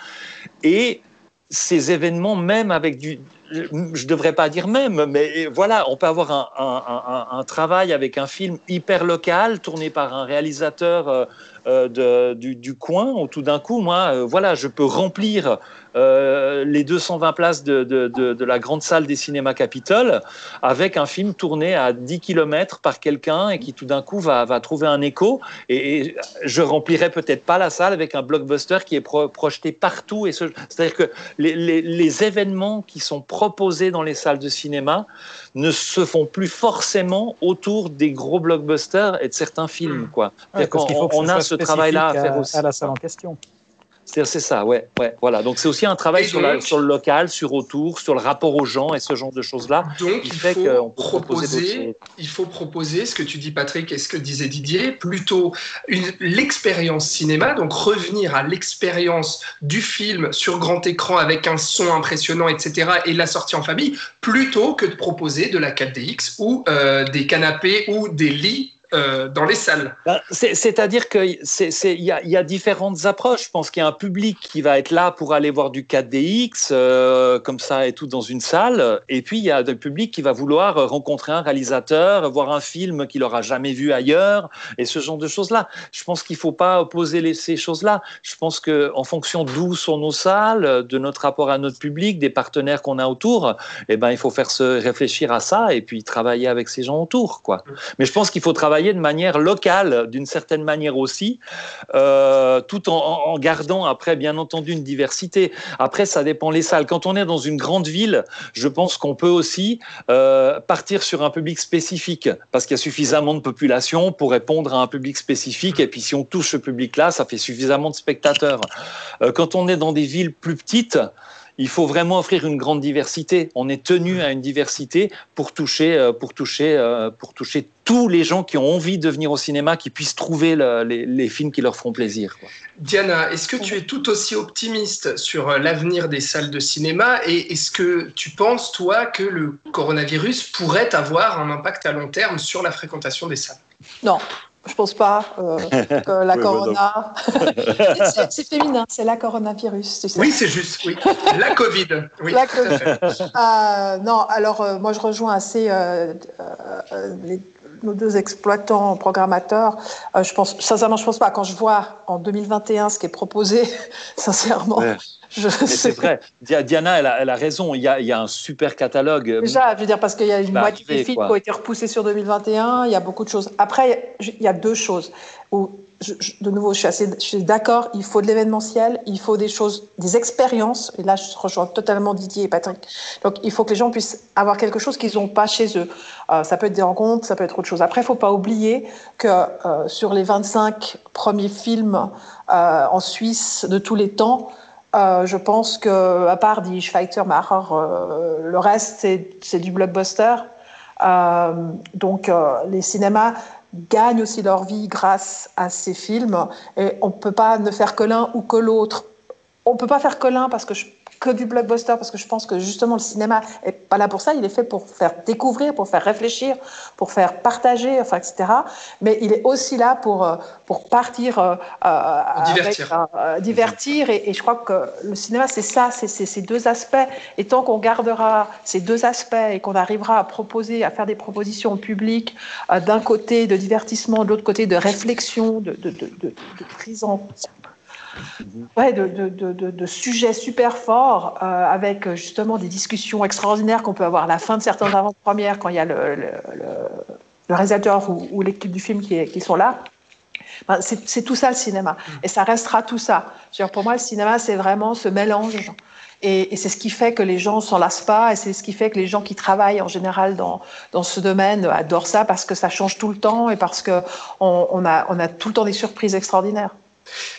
Et ces événements, même avec du, je ne devrais pas dire même, mais voilà, on peut avoir un, travail avec un film hyper local, tourné par un réalisateur euh, euh, du, coin, où tout d'un coup, moi, euh, voilà, je peux remplir euh, les 220 places de, de, de, la grande salle des cinémas Capitole avec un film tourné à 10 km par quelqu'un et qui tout d'un coup va, va, trouver un écho. Et, je remplirai peut-être pas la salle avec un blockbuster qui est projeté partout. C'est-à-dire que les, les, les, événements qui sont proposés dans les salles de cinéma ne se font plus forcément autour des gros blockbusters et de certains films. Hmm. Quoi. Ouais, on, on a ce travail-là à faire aussi. À la salle en question. C'est ça, ouais, ouais, voilà. Donc c'est aussi un travail sur, la, sur, le local, sur autour, sur le rapport aux gens et ce genre de choses-là. Donc il, faut proposer, il faut proposer ce que tu dis Patrick et ce que disait Didier, plutôt l'expérience cinéma, donc revenir à l'expérience du film sur grand écran avec un son impressionnant, etc. et la sortie en famille, plutôt que de proposer de la 4DX ou euh, des canapés ou des lits euh, dans les salles. Ben, c'est-à-dire qu'il y, y, a différentes approches. Je pense qu'il y a un public qui va être là pour aller voir du 4DX, euh, comme ça et tout dans une salle. Et puis il y a le public qui va vouloir rencontrer un réalisateur, voir un film qu'il n'aura jamais vu ailleurs, et ce genre de choses-là. Je pense qu'il ne faut pas opposer les, ces choses-là. Je pense qu'en fonction d'où sont nos salles, de notre rapport à notre public, des partenaires qu'on a autour, eh ben, il faut faire se réfléchir à ça et puis travailler avec ces gens autour. Quoi. Mais je pense qu'il faut travailler de manière locale, d'une certaine manière aussi, euh, tout en, gardant après, bien entendu, une diversité. Après, ça dépend les salles. Quand on est dans une grande ville, je pense qu'on peut aussi euh, partir sur un public spécifique, parce qu'il y a suffisamment de population pour répondre à un public spécifique. Et puis, si on touche ce public-là, ça fait suffisamment de spectateurs. Euh, quand on est dans des villes plus petites, il faut vraiment offrir une grande diversité. On est tenu à une diversité pour toucher, euh, pour toucher, euh, pour toucher tous les gens qui ont envie de venir au cinéma, qui puissent trouver les, films qui leur feront plaisir. Diana, est-ce que tu es tout aussi optimiste sur euh, l'avenir des salles de cinéma? Et est-ce que tu penses, toi, que le coronavirus pourrait avoir un impact à long terme sur la fréquentation des salles? Non, je pense pas euh, que la corona. c'est féminin, c'est la coronavirus. Tu sais. Oui, c'est juste, oui. La Covid. Oui, la COVID. Euh, non, alors euh, moi je rejoins assez euh, euh, les, nos deux exploitants, programmateurs. je pense, sincèrement, je pense pas. Quand je vois en 2021 ce qui est proposé, sincèrement, c'est vrai. Diana, elle a, elle a raison. Il y, a, il y, a, un super catalogue. Déjà, je veux dire, parce qu'il y a une moitié des films qui ont été repoussés sur 2021. Il y a beaucoup de choses. Après, il y a deux choses où, de nouveau, je suis assez, je suis d'accord. Il faut de l'événementiel, il faut des choses, des expériences. Et là, je rejoins totalement Didier et Patrick. Donc, il faut que les gens puissent avoir quelque chose qu'ils n'ont pas chez eux. Euh, ça peut être des rencontres, ça peut être autre chose. Après, il ne faut pas oublier que euh, sur les 25 premiers films euh, en Suisse de tous les temps, euh, je pense que, à part Die Schweizermacher, euh, le reste, c'est du blockbuster. Euh, donc, euh, les cinémas gagnent aussi leur vie grâce à ces films. Et on ne peut pas ne faire que l'un ou que l'autre. On ne peut pas faire que l'un parce que je que du blockbuster parce que je pense que justement le cinéma est pas là pour ça. Il est fait pour faire découvrir, pour faire réfléchir, pour faire partager, enfin etc. Mais il est aussi là pour euh, pour partir euh, euh divertir, euh, divertir et, et, je crois que le cinéma c'est ça, c'est ces deux aspects. Et tant qu'on gardera ces deux aspects et qu'on arrivera à proposer, à faire des propositions au public, d'un côté de divertissement, de l'autre côté de réflexion, de, de, de, de prise en ouais, de, de, de, de, sujets super forts, euh, avec justement des discussions extraordinaires qu'on peut avoir à la fin de certaines avant-premières, quand il y a le, le, le, réalisateur ou, ou l'équipe du film qui, est, qui sont là. Ben, c'est tout ça le cinéma. Et ça restera tout ça. Pour moi, le cinéma, c'est vraiment ce mélange. Et, et c'est ce qui fait que les gens s'en lassent pas, et c'est ce qui fait que les gens qui travaillent en général dans, dans ce domaine adorent ça parce que ça change tout le temps et parce qu'on on a, on a tout le temps des surprises extraordinaires.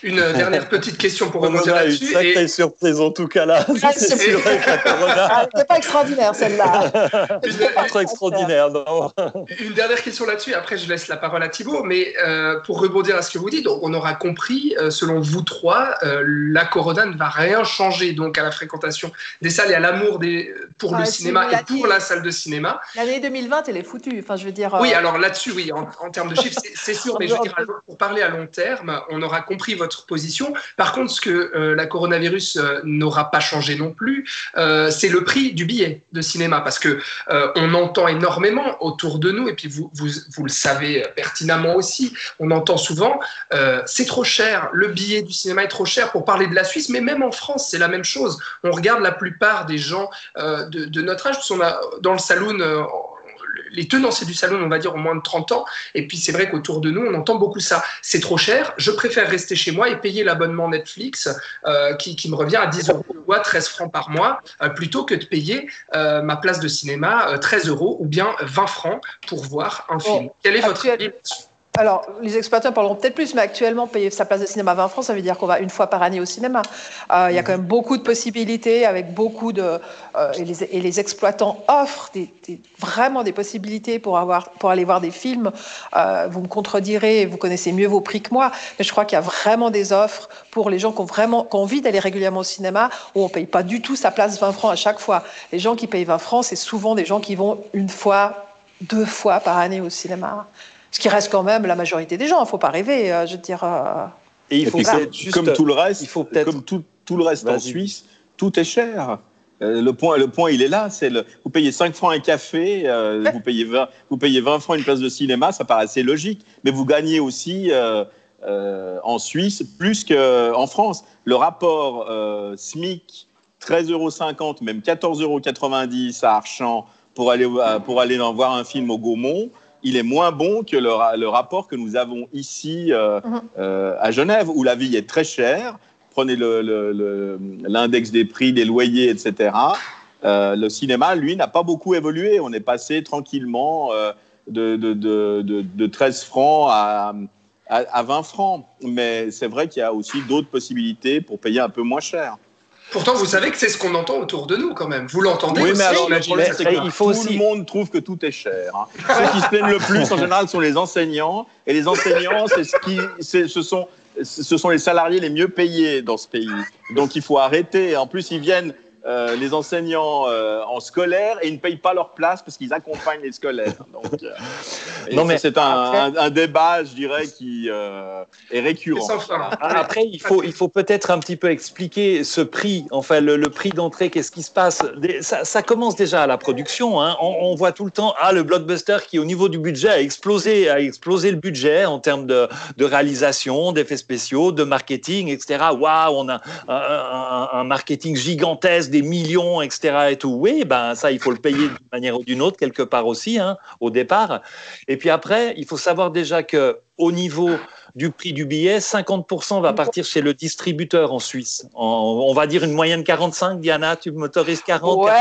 Une dernière petite question pour rebondir là-dessus. Une sacrée et... surprise en tout cas là. C'est sûr ah, pas extraordinaire celle-là. pas trop extraordinaire, non. Une dernière question là-dessus, après je laisse la parole à Thibault, mais euh, pour rebondir à ce que vous dites, on aura compris, euh, selon vous trois, euh, la Corona ne va rien changer donc à la fréquentation des salles et à l'amour pour ah, le cinéma et pour la salle de cinéma. L'année 2020, elle est foutue. Enfin, je veux dire. Oui, alors là-dessus, oui, en, en, termes de chiffres, c'est sûr, mais je veux dire, pour parler à long terme, on aura compris compris votre position. Par contre, ce que euh, la coronavirus euh, n'aura pas changé non plus, euh, c'est le prix du billet de cinéma, parce que on entend énormément autour de nous, et puis vous, vous, vous le savez pertinemment aussi, on entend souvent, c'est trop cher, le billet du cinéma est trop cher pour parler de la Suisse, mais même en France, c'est la même chose. On regarde la plupart des gens de, notre âge, qu'on a dans le saloon les tenanciers du salon, on va dire, au moins de 30 ans. Et puis, c'est vrai qu'autour de nous, on entend beaucoup ça. C'est trop cher, je préfère rester chez moi et payer l'abonnement Netflix euh, qui, qui, me revient à 10 euros ou à 13 francs par mois, euh, plutôt que de payer euh, ma place de cinéma 13 euros ou bien 20 francs pour voir un film. Bon, Quel est votre avis alors, les exploitants parleront peut-être plus, mais actuellement, payer sa place de cinéma 20 francs, ça veut dire qu'on va une fois par année au cinéma. Euh, il y a quand même beaucoup de possibilités, avec beaucoup de. Euh, et, les, et, les, exploitants offrent des, des, vraiment des possibilités pour, avoir, pour aller voir des films. Euh, vous me contredirez, vous connaissez mieux vos prix que moi, mais je crois qu'il y a vraiment des offres pour les gens qui ont, vraiment, qui ont envie d'aller régulièrement au cinéma, où on ne paye pas du tout sa place 20 francs à chaque fois. Les gens qui payent 20 francs, c'est souvent des gens qui vont une fois, deux fois par année au cinéma. Ce qui reste quand même la majorité des gens, il ne faut pas rêver, euh, je veux dire. Euh... Et il faut et juste, comme tout le reste, il faut comme tout, tout le reste en Suisse, tout est cher. Euh, le point, le point, il est là. C'est le, vous payez 5 francs un café, euh, ouais. vous, payez 20, vous payez 20 francs une place de cinéma, ça paraît assez logique. Mais vous gagnez aussi euh, en Suisse plus qu'en France. Le rapport SMIC, 13,50 euros, même 14,90 euros à Archamps pour aller, pour aller en voir un film au Gaumont il est moins bon que le, le rapport que nous avons ici euh, mmh. euh, à Genève, où la vie est très chère. Prenez l'index des prix, des loyers, etc. Euh, le cinéma, lui, n'a pas beaucoup évolué. On est passé tranquillement de, de, de, de, 13 francs à, à, à 20 francs. Mais c'est vrai qu'il y a aussi d'autres possibilités pour payer un peu moins cher. Pourtant, vous savez que c'est ce qu'on entend autour de nous quand même. Vous l'entendez Oui, mais alors, le problème, c'est que il faut tout aussi... le monde trouve que tout est cher. Hein. Ceux qui se plaignent le plus, en général, sont les enseignants. Et les enseignants, c'est ce qui, ce sont, ce sont les salariés les mieux payés dans ce pays. Donc, il faut arrêter. En plus, ils viennent euh, les enseignants euh, en scolaire et ils ne payent pas leur place parce qu'ils accompagnent les scolaires. Donc, euh, non, mais c'est un, un, un, débat, je dirais, qui euh, est récurrent. Après, il faut, il faut peut-être un petit peu expliquer ce prix, enfin le, le prix d'entrée, qu'est-ce qui se passe? Ça, ça, commence déjà à la production. Hein. On, on, voit tout le temps, ah, le blockbuster qui, au niveau du budget, a explosé, a explosé le budget en termes de, de réalisation, d'effets spéciaux, de marketing, etc. Waouh, on a un, un marketing gigantesque des millions, etc. Et tout. Oui, ben ça, il faut le payer d'une manière ou d'une autre quelque part aussi, hein, au départ. Et puis après, il faut savoir déjà que au niveau du prix du billet, 50% va partir chez le distributeur en Suisse. En, on va dire une moyenne 45, Diana, tu m'autorises 40 Ouais.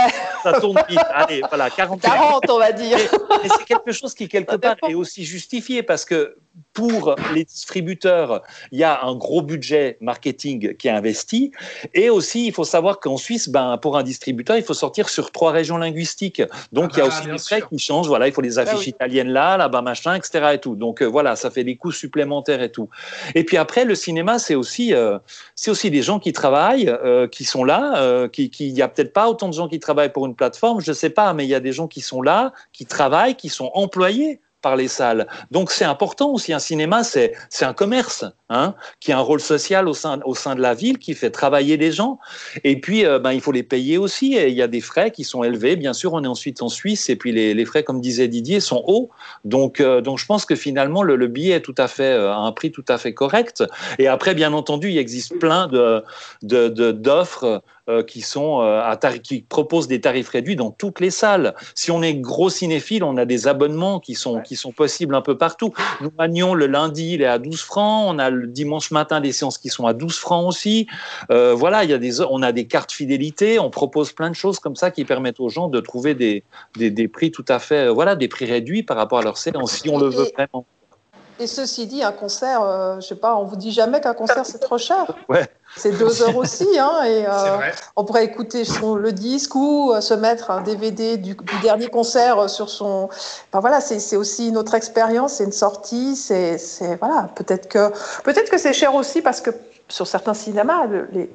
Ça tourne vite. Allez, voilà, 40. 40, on va dire. Et, et c'est quelque chose qui, quelque part, est aussi justifié parce que pour les distributeurs, il y a un gros budget marketing qui est investi. Et aussi, il faut savoir qu'en Suisse, ben, pour un distributeur, il faut sortir sur trois régions linguistiques. Donc, ah, il y a aussi des frais qui changent. Voilà, il faut les affiches ah, oui. italiennes là, là-bas, machin, etc. Et tout. Donc, euh, voilà, ça fait des coûts supplémentaires et tout. Et puis après, le cinéma, c'est aussi, euh, c'est aussi des gens qui travaillent, euh, qui sont là, euh, qui, qui, a peut-être pas autant de gens qui travaillent pour une plateforme, je sais pas, mais il y a des gens qui sont là, qui travaillent, qui sont employés par les salles. Donc c'est important aussi. Un cinéma, c'est un commerce, hein, qui a un rôle social au sein au sein de la ville, qui fait travailler des gens. Et puis euh, ben il faut les payer aussi. Et il y a des frais qui sont élevés. Bien sûr, on est ensuite en Suisse et puis les, les frais, comme disait Didier, sont hauts. Donc euh, donc je pense que finalement le, le billet est tout à fait euh, à un prix tout à fait correct. Et après, bien entendu, il existe plein de d'offres qui sont euh, à qui proposent des tarifs réduits dans toutes les salles. Si on est gros cinéphile, on a des abonnements qui sont qui sont possibles un peu partout. Nous Magnon le lundi, il est à 12 francs. On a le dimanche matin des séances qui sont à 12 francs aussi. Euh, voilà, il y a des on a des cartes fidélité. On propose plein de choses comme ça qui permettent aux gens de trouver des des, des prix tout à fait voilà des prix réduits par rapport à leur séance si on le veut vraiment. Et ceci dit, un concert, euh, je sais pas, on vous dit jamais qu'un concert c'est trop cher. Ouais. C'est deux heures aussi, hein, et euh, on pourrait écouter son, le disque ou euh, se mettre un DVD du, du, dernier concert sur son. Enfin voilà, c'est aussi une autre expérience, c'est une sortie, c'est voilà, peut-être que peut-être que c'est cher aussi parce que sur certains cinémas, le, les,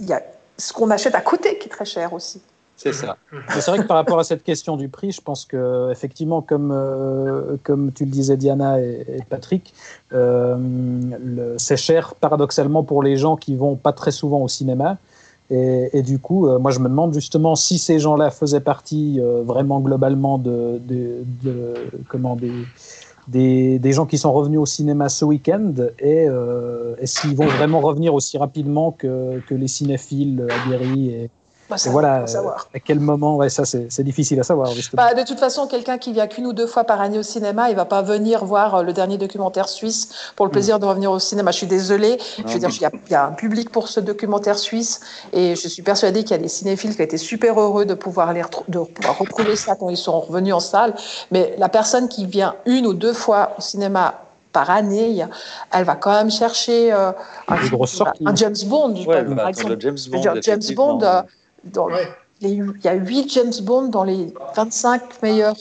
il y a ce qu'on achète à côté qui est très cher aussi. C'est ça. C'est vrai que par rapport à cette question du prix, je pense que effectivement, comme euh, comme tu le disais Diana et, Patrick, euh, c'est cher paradoxalement pour les gens qui vont pas très souvent au cinéma. Et, du coup, euh, moi je me demande justement si ces gens-là faisaient partie vraiment globalement de, comment des, des gens qui sont revenus au cinéma ce week-end et, et s'ils vont vraiment revenir aussi rapidement que, que les cinéphiles aguerris et, Bah, ça, voilà, savoir. à quel moment, ouais, ça c'est difficile à savoir. Bah, de toute façon, quelqu'un qui vient qu'une ou deux fois par année au cinéma, il va pas venir voir euh, le dernier documentaire suisse pour le plaisir de revenir au cinéma. Je suis désolée. Je veux dire, il y, a, il y a un public pour ce documentaire suisse et je suis persuadée qu'il y a des cinéphiles qui ont été super heureux de pouvoir, les de pouvoir retrouver ça quand ils sont revenus en salle. Mais la personne qui vient une ou deux fois au cinéma par année, elle va quand même chercher euh, un, James Bond, Ouais, par bah, exemple. le James Je veux Bond. dire, James effectivement. Bond, euh, dans Ouais. les- il y a huit James Bond dans les 25 meilleures,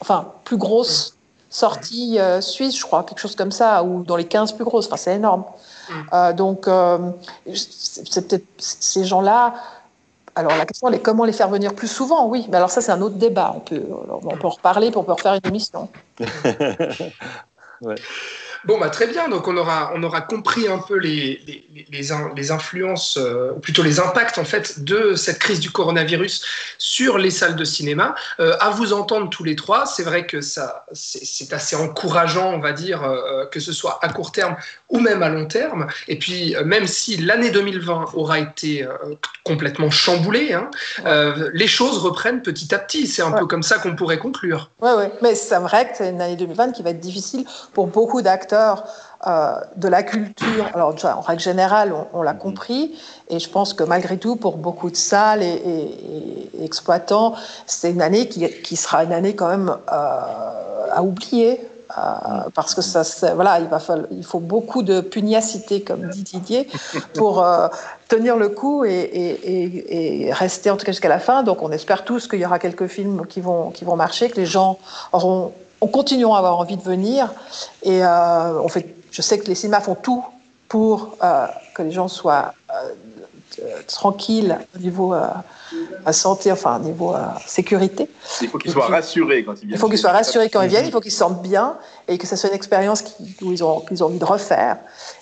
enfin, plus grosses sorties euh, suisses, je crois, quelque chose comme ça, ou dans les 15 plus grosses. Enfin, c'est énorme. Mm. Euh, donc, euh, c'est peut-être ces gens-là. Alors, la question, elle est comment les faire venir plus souvent? Oui, mais alors ça, c'est un autre débat. On peut, on peut en reparler, puis on peut refaire une émission. Bon, bah, très bien. Donc, on aura, on aura compris un peu les, les, les, in- les influences, euh, ou plutôt les impacts, en fait, de cette crise du coronavirus sur les salles de cinéma. Euh, à vous entendre tous les trois, c'est vrai que ça, c'est assez encourageant, on va dire, euh, que ce soit à court terme ou même à long terme. Et puis, euh, même si l'année 2020 aura été euh, complètement chamboulée, hein, euh, les choses reprennent petit à petit. C'est un Ouais. peu comme ça qu'on pourrait conclure. Oui, oui. Mais c'est vrai que c'est une année 2020 qui va être difficile pour beaucoup d'acteurs euh, de la culture. Alors, en règle générale, on, on l'a compris. Et je pense que malgré tout, pour beaucoup de salles et, et- et exploitants, c'est une année qui, qui sera une année quand même euh, à oublier. euh, parce que ça, voilà, il va falloir, il faut beaucoup de pugnacité, comme dit Didier, pour euh, tenir le coup et, et- et- et rester en tout cas jusqu'à la fin. Donc, on espère tous qu'il y aura quelques films qui vont, qui vont marcher, que les gens auront, on continueront à avoir envie de venir. Et euh, on fait, je sais que les cinémas font tout pour euh, que les gens soient euh, tranquilles au niveau à santé, enfin au niveau sécurité. Il faut qu'ils soient rassurés quand ils viennent. Il faut qu'ils soient rassurés quand ils viennent, il faut qu'ils se sentent bien et que ça soit une expérience ils ont, qu'ils ont envie de refaire.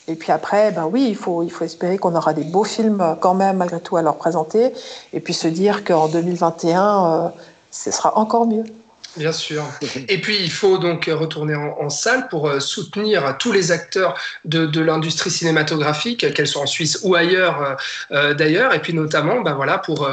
Et puis après, ben oui, il faut, il faut espérer qu'on aura des beaux films quand même, malgré tout, à leur présenter. Et puis se dire qu'en 2021, euh, ce sera encore mieux. Bien sûr. Et puis, il faut donc retourner en, en salle pour euh, soutenir tous les acteurs de, de l'industrie cinématographique, qu'elles soient en Suisse ou ailleurs euh, euh, d'ailleurs. Et puis, notamment, ben voilà, pour,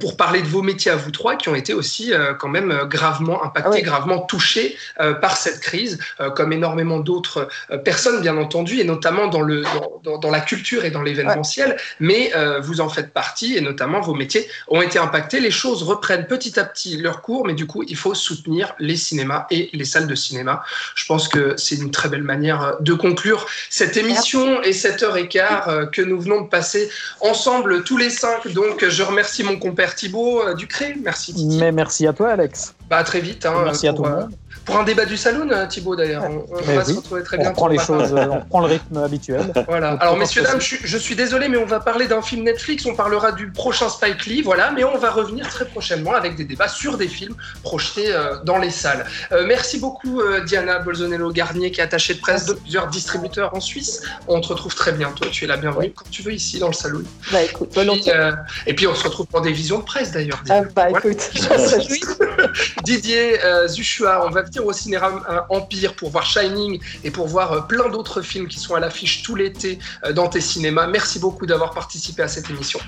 pour parler de vos métiers à vous trois qui ont été aussi euh, quand même gravement impactés, Ah oui. gravement touchés euh, par cette crise, comme énormément d'autres personnes, bien entendu, et notamment dans, le, dans, dans- dans la culture et dans l'événementiel. Mais vous en faites partie, et notamment vos métiers ont été impactés. Les choses reprennent petit à petit leur cours, mais du coup, il faut soutenir les cinémas et les salles de cinéma. Je pense que c'est une très belle manière euh, de conclure cette émission et cette heure et quart euh, que nous venons de passer ensemble tous les cinq. Donc, je remercie mon compère Thibaut euh, Ducré. Merci Titi. Mais merci à toi, Alex. Bah, à très vite. hein, Merci à pour, tout le euh, monde. Pour un débat du salon, euh, Thibaut d'ailleurs. On, va se retrouver très On bientôt. reprend les choses, euh, on reprend le rythme habituel. voilà. Donc, Alors, messieurs, dames, je, je suis désolé, mais on va parler d'un film Netflix. On parlera du prochain Spike Lee, voilà. Mais on va revenir très prochainement avec des débats sur des films projetés euh, dans les salles. Euh, merci beaucoup, euh, Diana Bolsonello-Garnier, qui est attachée de presse de plusieurs distributeurs en Suisse. On te retrouve très bientôt. Tu es la bienvenue quand tu veux ici dans le salon. Bah écoute, Puis, euh, et puis, on se retrouve pour des visions de presse d'ailleurs. Ah, bah Voilà. écoute, je. Didier euh, Zuchua, on va venir au cinéma euh, Empire pour voir Shining et pour voir euh, plein d'autres films qui sont à l'affiche tout l'été euh, dans tes cinémas. Merci beaucoup d'avoir participé à cette émission.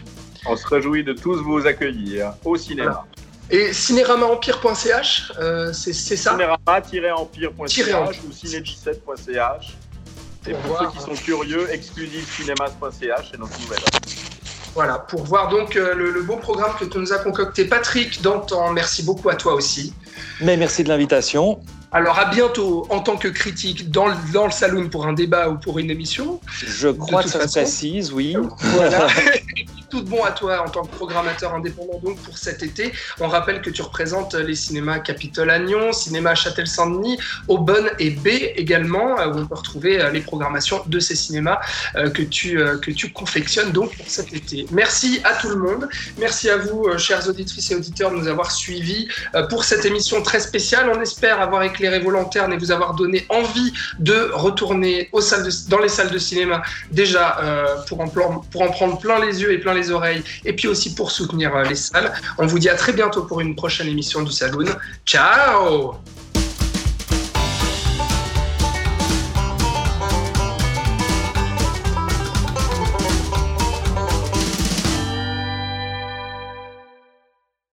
On se réjouit de tous vous accueillir au cinéma. Et cinéramaempire.ch, euh, c'est c'est ça? Cinérama-empire.ch Empire. ou ciné17.ch. Et Pour ceux qui sont curieux, exclusivecinemas.ch est notre nouvelle. Voilà, pour voir donc euh, le, beau programme que tu nous as concocté. Patrick Dantan, merci beaucoup à toi aussi. Mais merci de l'invitation. Alors à bientôt en tant que critique dans le, dans le saloon pour un débat ou pour une émission. Je crois que ça se précise, oui. Voilà. tout bon à toi en tant que programmateur indépendant donc pour cet été. On rappelle que tu représentes les cinémas Capitole Agnon, cinéma Châtel-Saint-Denis, Aubonne et B également, où on peut retrouver les programmations de ces cinémas que tu, que tu confectionnes donc pour cet été. Merci à tout le monde. Merci à vous, chers auditrices et auditeurs, de nous avoir suivis pour cette émission très spéciale. On espère avoir éclairé vos lanternes et vous avoir donné envie de retourner dans les salles de cinéma déjà pour, en, pour en prendre plein les yeux et plein les oreilles, et puis aussi pour soutenir les salles. On vous dit à très bientôt pour une prochaine émission du Saloon. Ciao